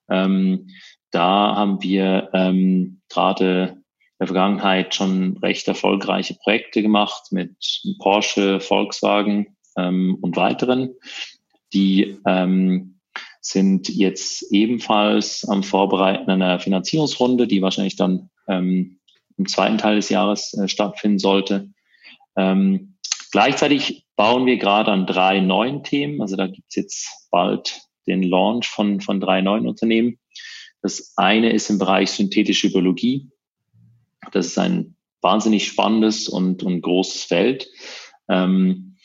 Ähm, da haben wir ähm, gerade der Vergangenheit schon recht erfolgreiche Projekte gemacht mit Porsche, Volkswagen ähm, und weiteren. Die ähm, sind jetzt ebenfalls am Vorbereiten einer Finanzierungsrunde, die wahrscheinlich dann ähm, im zweiten Teil des Jahres äh, stattfinden sollte. Ähm, gleichzeitig bauen wir gerade an drei neuen Themen. Also da gibt es jetzt bald den Launch von, von drei neuen Unternehmen. Das eine ist im Bereich synthetische Biologie. Das ist ein wahnsinnig spannendes und, und großes Feld. Ähm,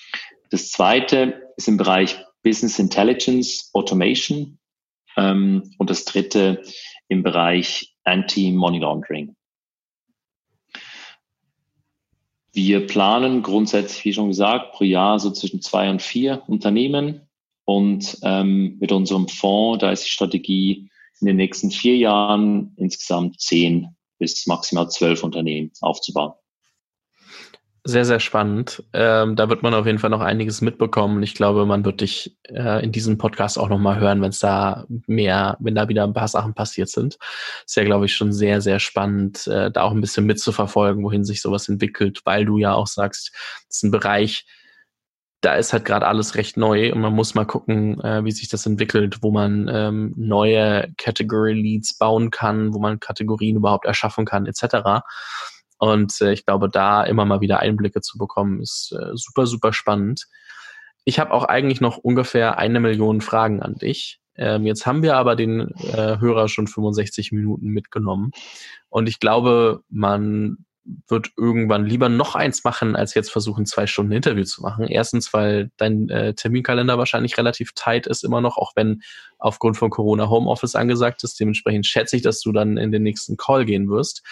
das zweite ist im Bereich Business Intelligence Automation ähm, und das dritte im Bereich Anti-Money Laundering. Wir planen grundsätzlich, wie schon gesagt, pro Jahr so zwischen zwei und vier Unternehmen. Und ähm, mit unserem Fonds, da ist die Strategie in den nächsten vier Jahren insgesamt zehn bis maximal zwölf Unternehmen aufzubauen. Sehr, sehr spannend. Ähm, da wird man auf jeden Fall noch einiges mitbekommen. Ich glaube, man wird dich äh, in diesem Podcast auch nochmal hören, wenn es da mehr, wenn da wieder ein paar Sachen passiert sind. Ist ja, glaube ich, schon sehr, sehr spannend, äh, da auch ein bisschen mitzuverfolgen, wohin sich sowas entwickelt, weil du ja auch sagst, es ist ein Bereich, da ist halt gerade alles recht neu und man muss mal gucken, äh, wie sich das entwickelt, wo man ähm, neue Category Leads bauen kann, wo man Kategorien überhaupt erschaffen kann, etc. Und äh, ich glaube, da immer mal wieder Einblicke zu bekommen, ist äh, super, super spannend. Ich habe auch eigentlich noch ungefähr eine Million Fragen an dich. Ähm, jetzt haben wir aber den äh, Hörer schon 65 Minuten mitgenommen. Und ich glaube, man wird irgendwann lieber noch eins machen, als jetzt versuchen, zwei Stunden Interview zu machen. Erstens, weil dein äh, Terminkalender wahrscheinlich relativ tight ist immer noch, auch wenn aufgrund von Corona Homeoffice angesagt ist. Dementsprechend schätze ich, dass du dann in den nächsten Call gehen wirst.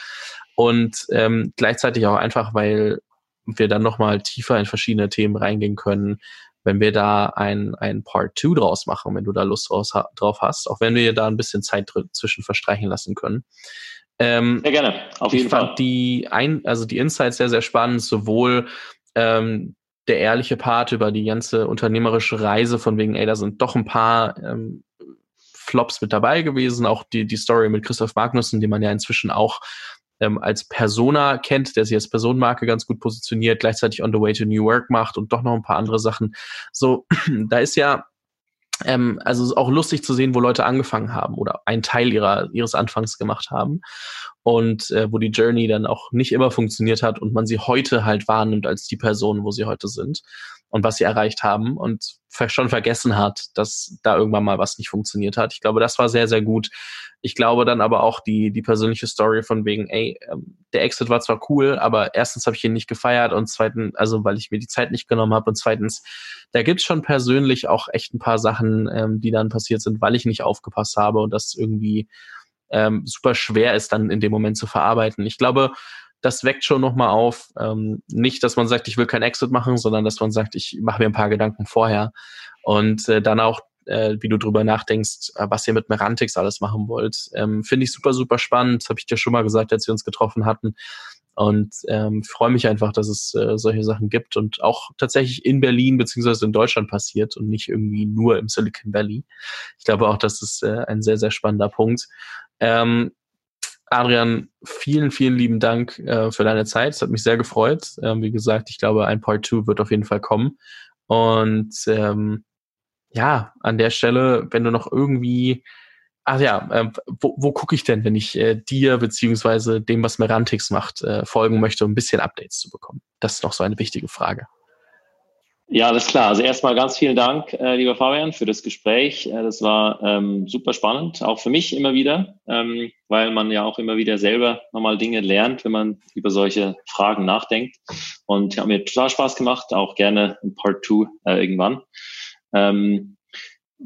Und ähm, gleichzeitig auch einfach, weil wir dann nochmal tiefer in verschiedene Themen reingehen können, wenn wir da ein, ein Part 2 draus machen, wenn du da Lust draus, drauf hast, auch wenn wir da ein bisschen Zeit zwischen verstreichen lassen können. Ähm, sehr gerne, auf jeden ich Fall. fand die, ein, also die Insights sehr, sehr spannend, sowohl ähm, der ehrliche Part über die ganze unternehmerische Reise von wegen, ey, da sind doch ein paar ähm, Flops mit dabei gewesen, auch die, die Story mit Christoph Magnussen, die man ja inzwischen auch ähm, als Persona kennt, der sich als Personenmarke ganz gut positioniert, gleichzeitig On the Way to New York macht und doch noch ein paar andere Sachen. So, da ist ja ähm, also auch lustig zu sehen, wo Leute angefangen haben oder einen Teil ihrer, ihres Anfangs gemacht haben und äh, wo die Journey dann auch nicht immer funktioniert hat und man sie heute halt wahrnimmt als die Person, wo sie heute sind und was sie erreicht haben und schon vergessen hat, dass da irgendwann mal was nicht funktioniert hat. Ich glaube, das war sehr, sehr gut. Ich glaube dann aber auch die, die persönliche Story von wegen, ey, ähm, der Exit war zwar cool, aber erstens habe ich ihn nicht gefeiert und zweitens, also weil ich mir die Zeit nicht genommen habe und zweitens, da gibt's schon persönlich auch echt ein paar Sachen, ähm, die dann passiert sind, weil ich nicht aufgepasst habe und das irgendwie ähm, super schwer ist, dann in dem Moment zu verarbeiten. Ich glaube, das weckt schon nochmal auf. Ähm, nicht, dass man sagt, ich will kein Exit machen, sondern dass man sagt, ich mache mir ein paar Gedanken vorher. Und äh, dann auch, äh, wie du drüber nachdenkst, äh, was ihr mit Merantix alles machen wollt. Ähm, Finde ich super, super spannend. Habe ich dir schon mal gesagt, als wir uns getroffen hatten. Und ähm, freue mich einfach, dass es äh, solche Sachen gibt und auch tatsächlich in Berlin beziehungsweise in Deutschland passiert und nicht irgendwie nur im Silicon Valley. Ich glaube auch, das ist äh, ein sehr, sehr spannender Punkt. Ähm, Adrian, vielen, vielen lieben Dank äh, für deine Zeit. Es hat mich sehr gefreut. Ähm, wie gesagt, ich glaube, ein Part 2 wird auf jeden Fall kommen. Und ähm, ja, an der Stelle, wenn du noch irgendwie, ach ja, äh, wo, wo gucke ich denn, wenn ich äh, dir beziehungsweise dem, was Merantix macht, äh, folgen möchte, um ein bisschen Updates zu bekommen? Das ist noch so eine wichtige Frage. Ja, alles klar. Also erstmal ganz vielen Dank, äh, lieber Fabian, für das Gespräch. Äh, das war ähm, super spannend, auch für mich immer wieder, ähm, weil man ja auch immer wieder selber nochmal Dinge lernt, wenn man über solche Fragen nachdenkt. Und hat mir total Spaß gemacht, auch gerne in Part 2 äh, irgendwann. Ähm,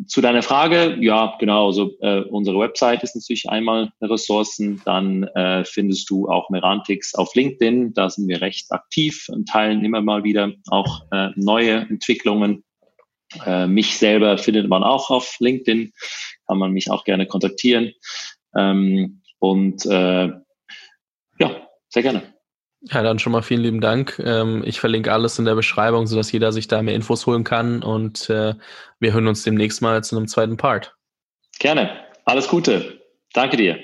zu deiner Frage, ja, genau. Also äh, unsere Website ist natürlich einmal Ressourcen. Dann äh, findest du auch Merantix auf LinkedIn. Da sind wir recht aktiv und teilen immer mal wieder auch äh, neue Entwicklungen. Äh, mich selber findet man auch auf LinkedIn. Kann man mich auch gerne kontaktieren. Ähm, und äh, ja, sehr gerne. Ja, dann schon mal vielen lieben Dank. Ähm, ich verlinke alles in der Beschreibung, sodass jeder sich da mehr Infos holen kann und äh, wir hören uns demnächst mal zu einem zweiten Part. Gerne. Alles Gute. Danke dir.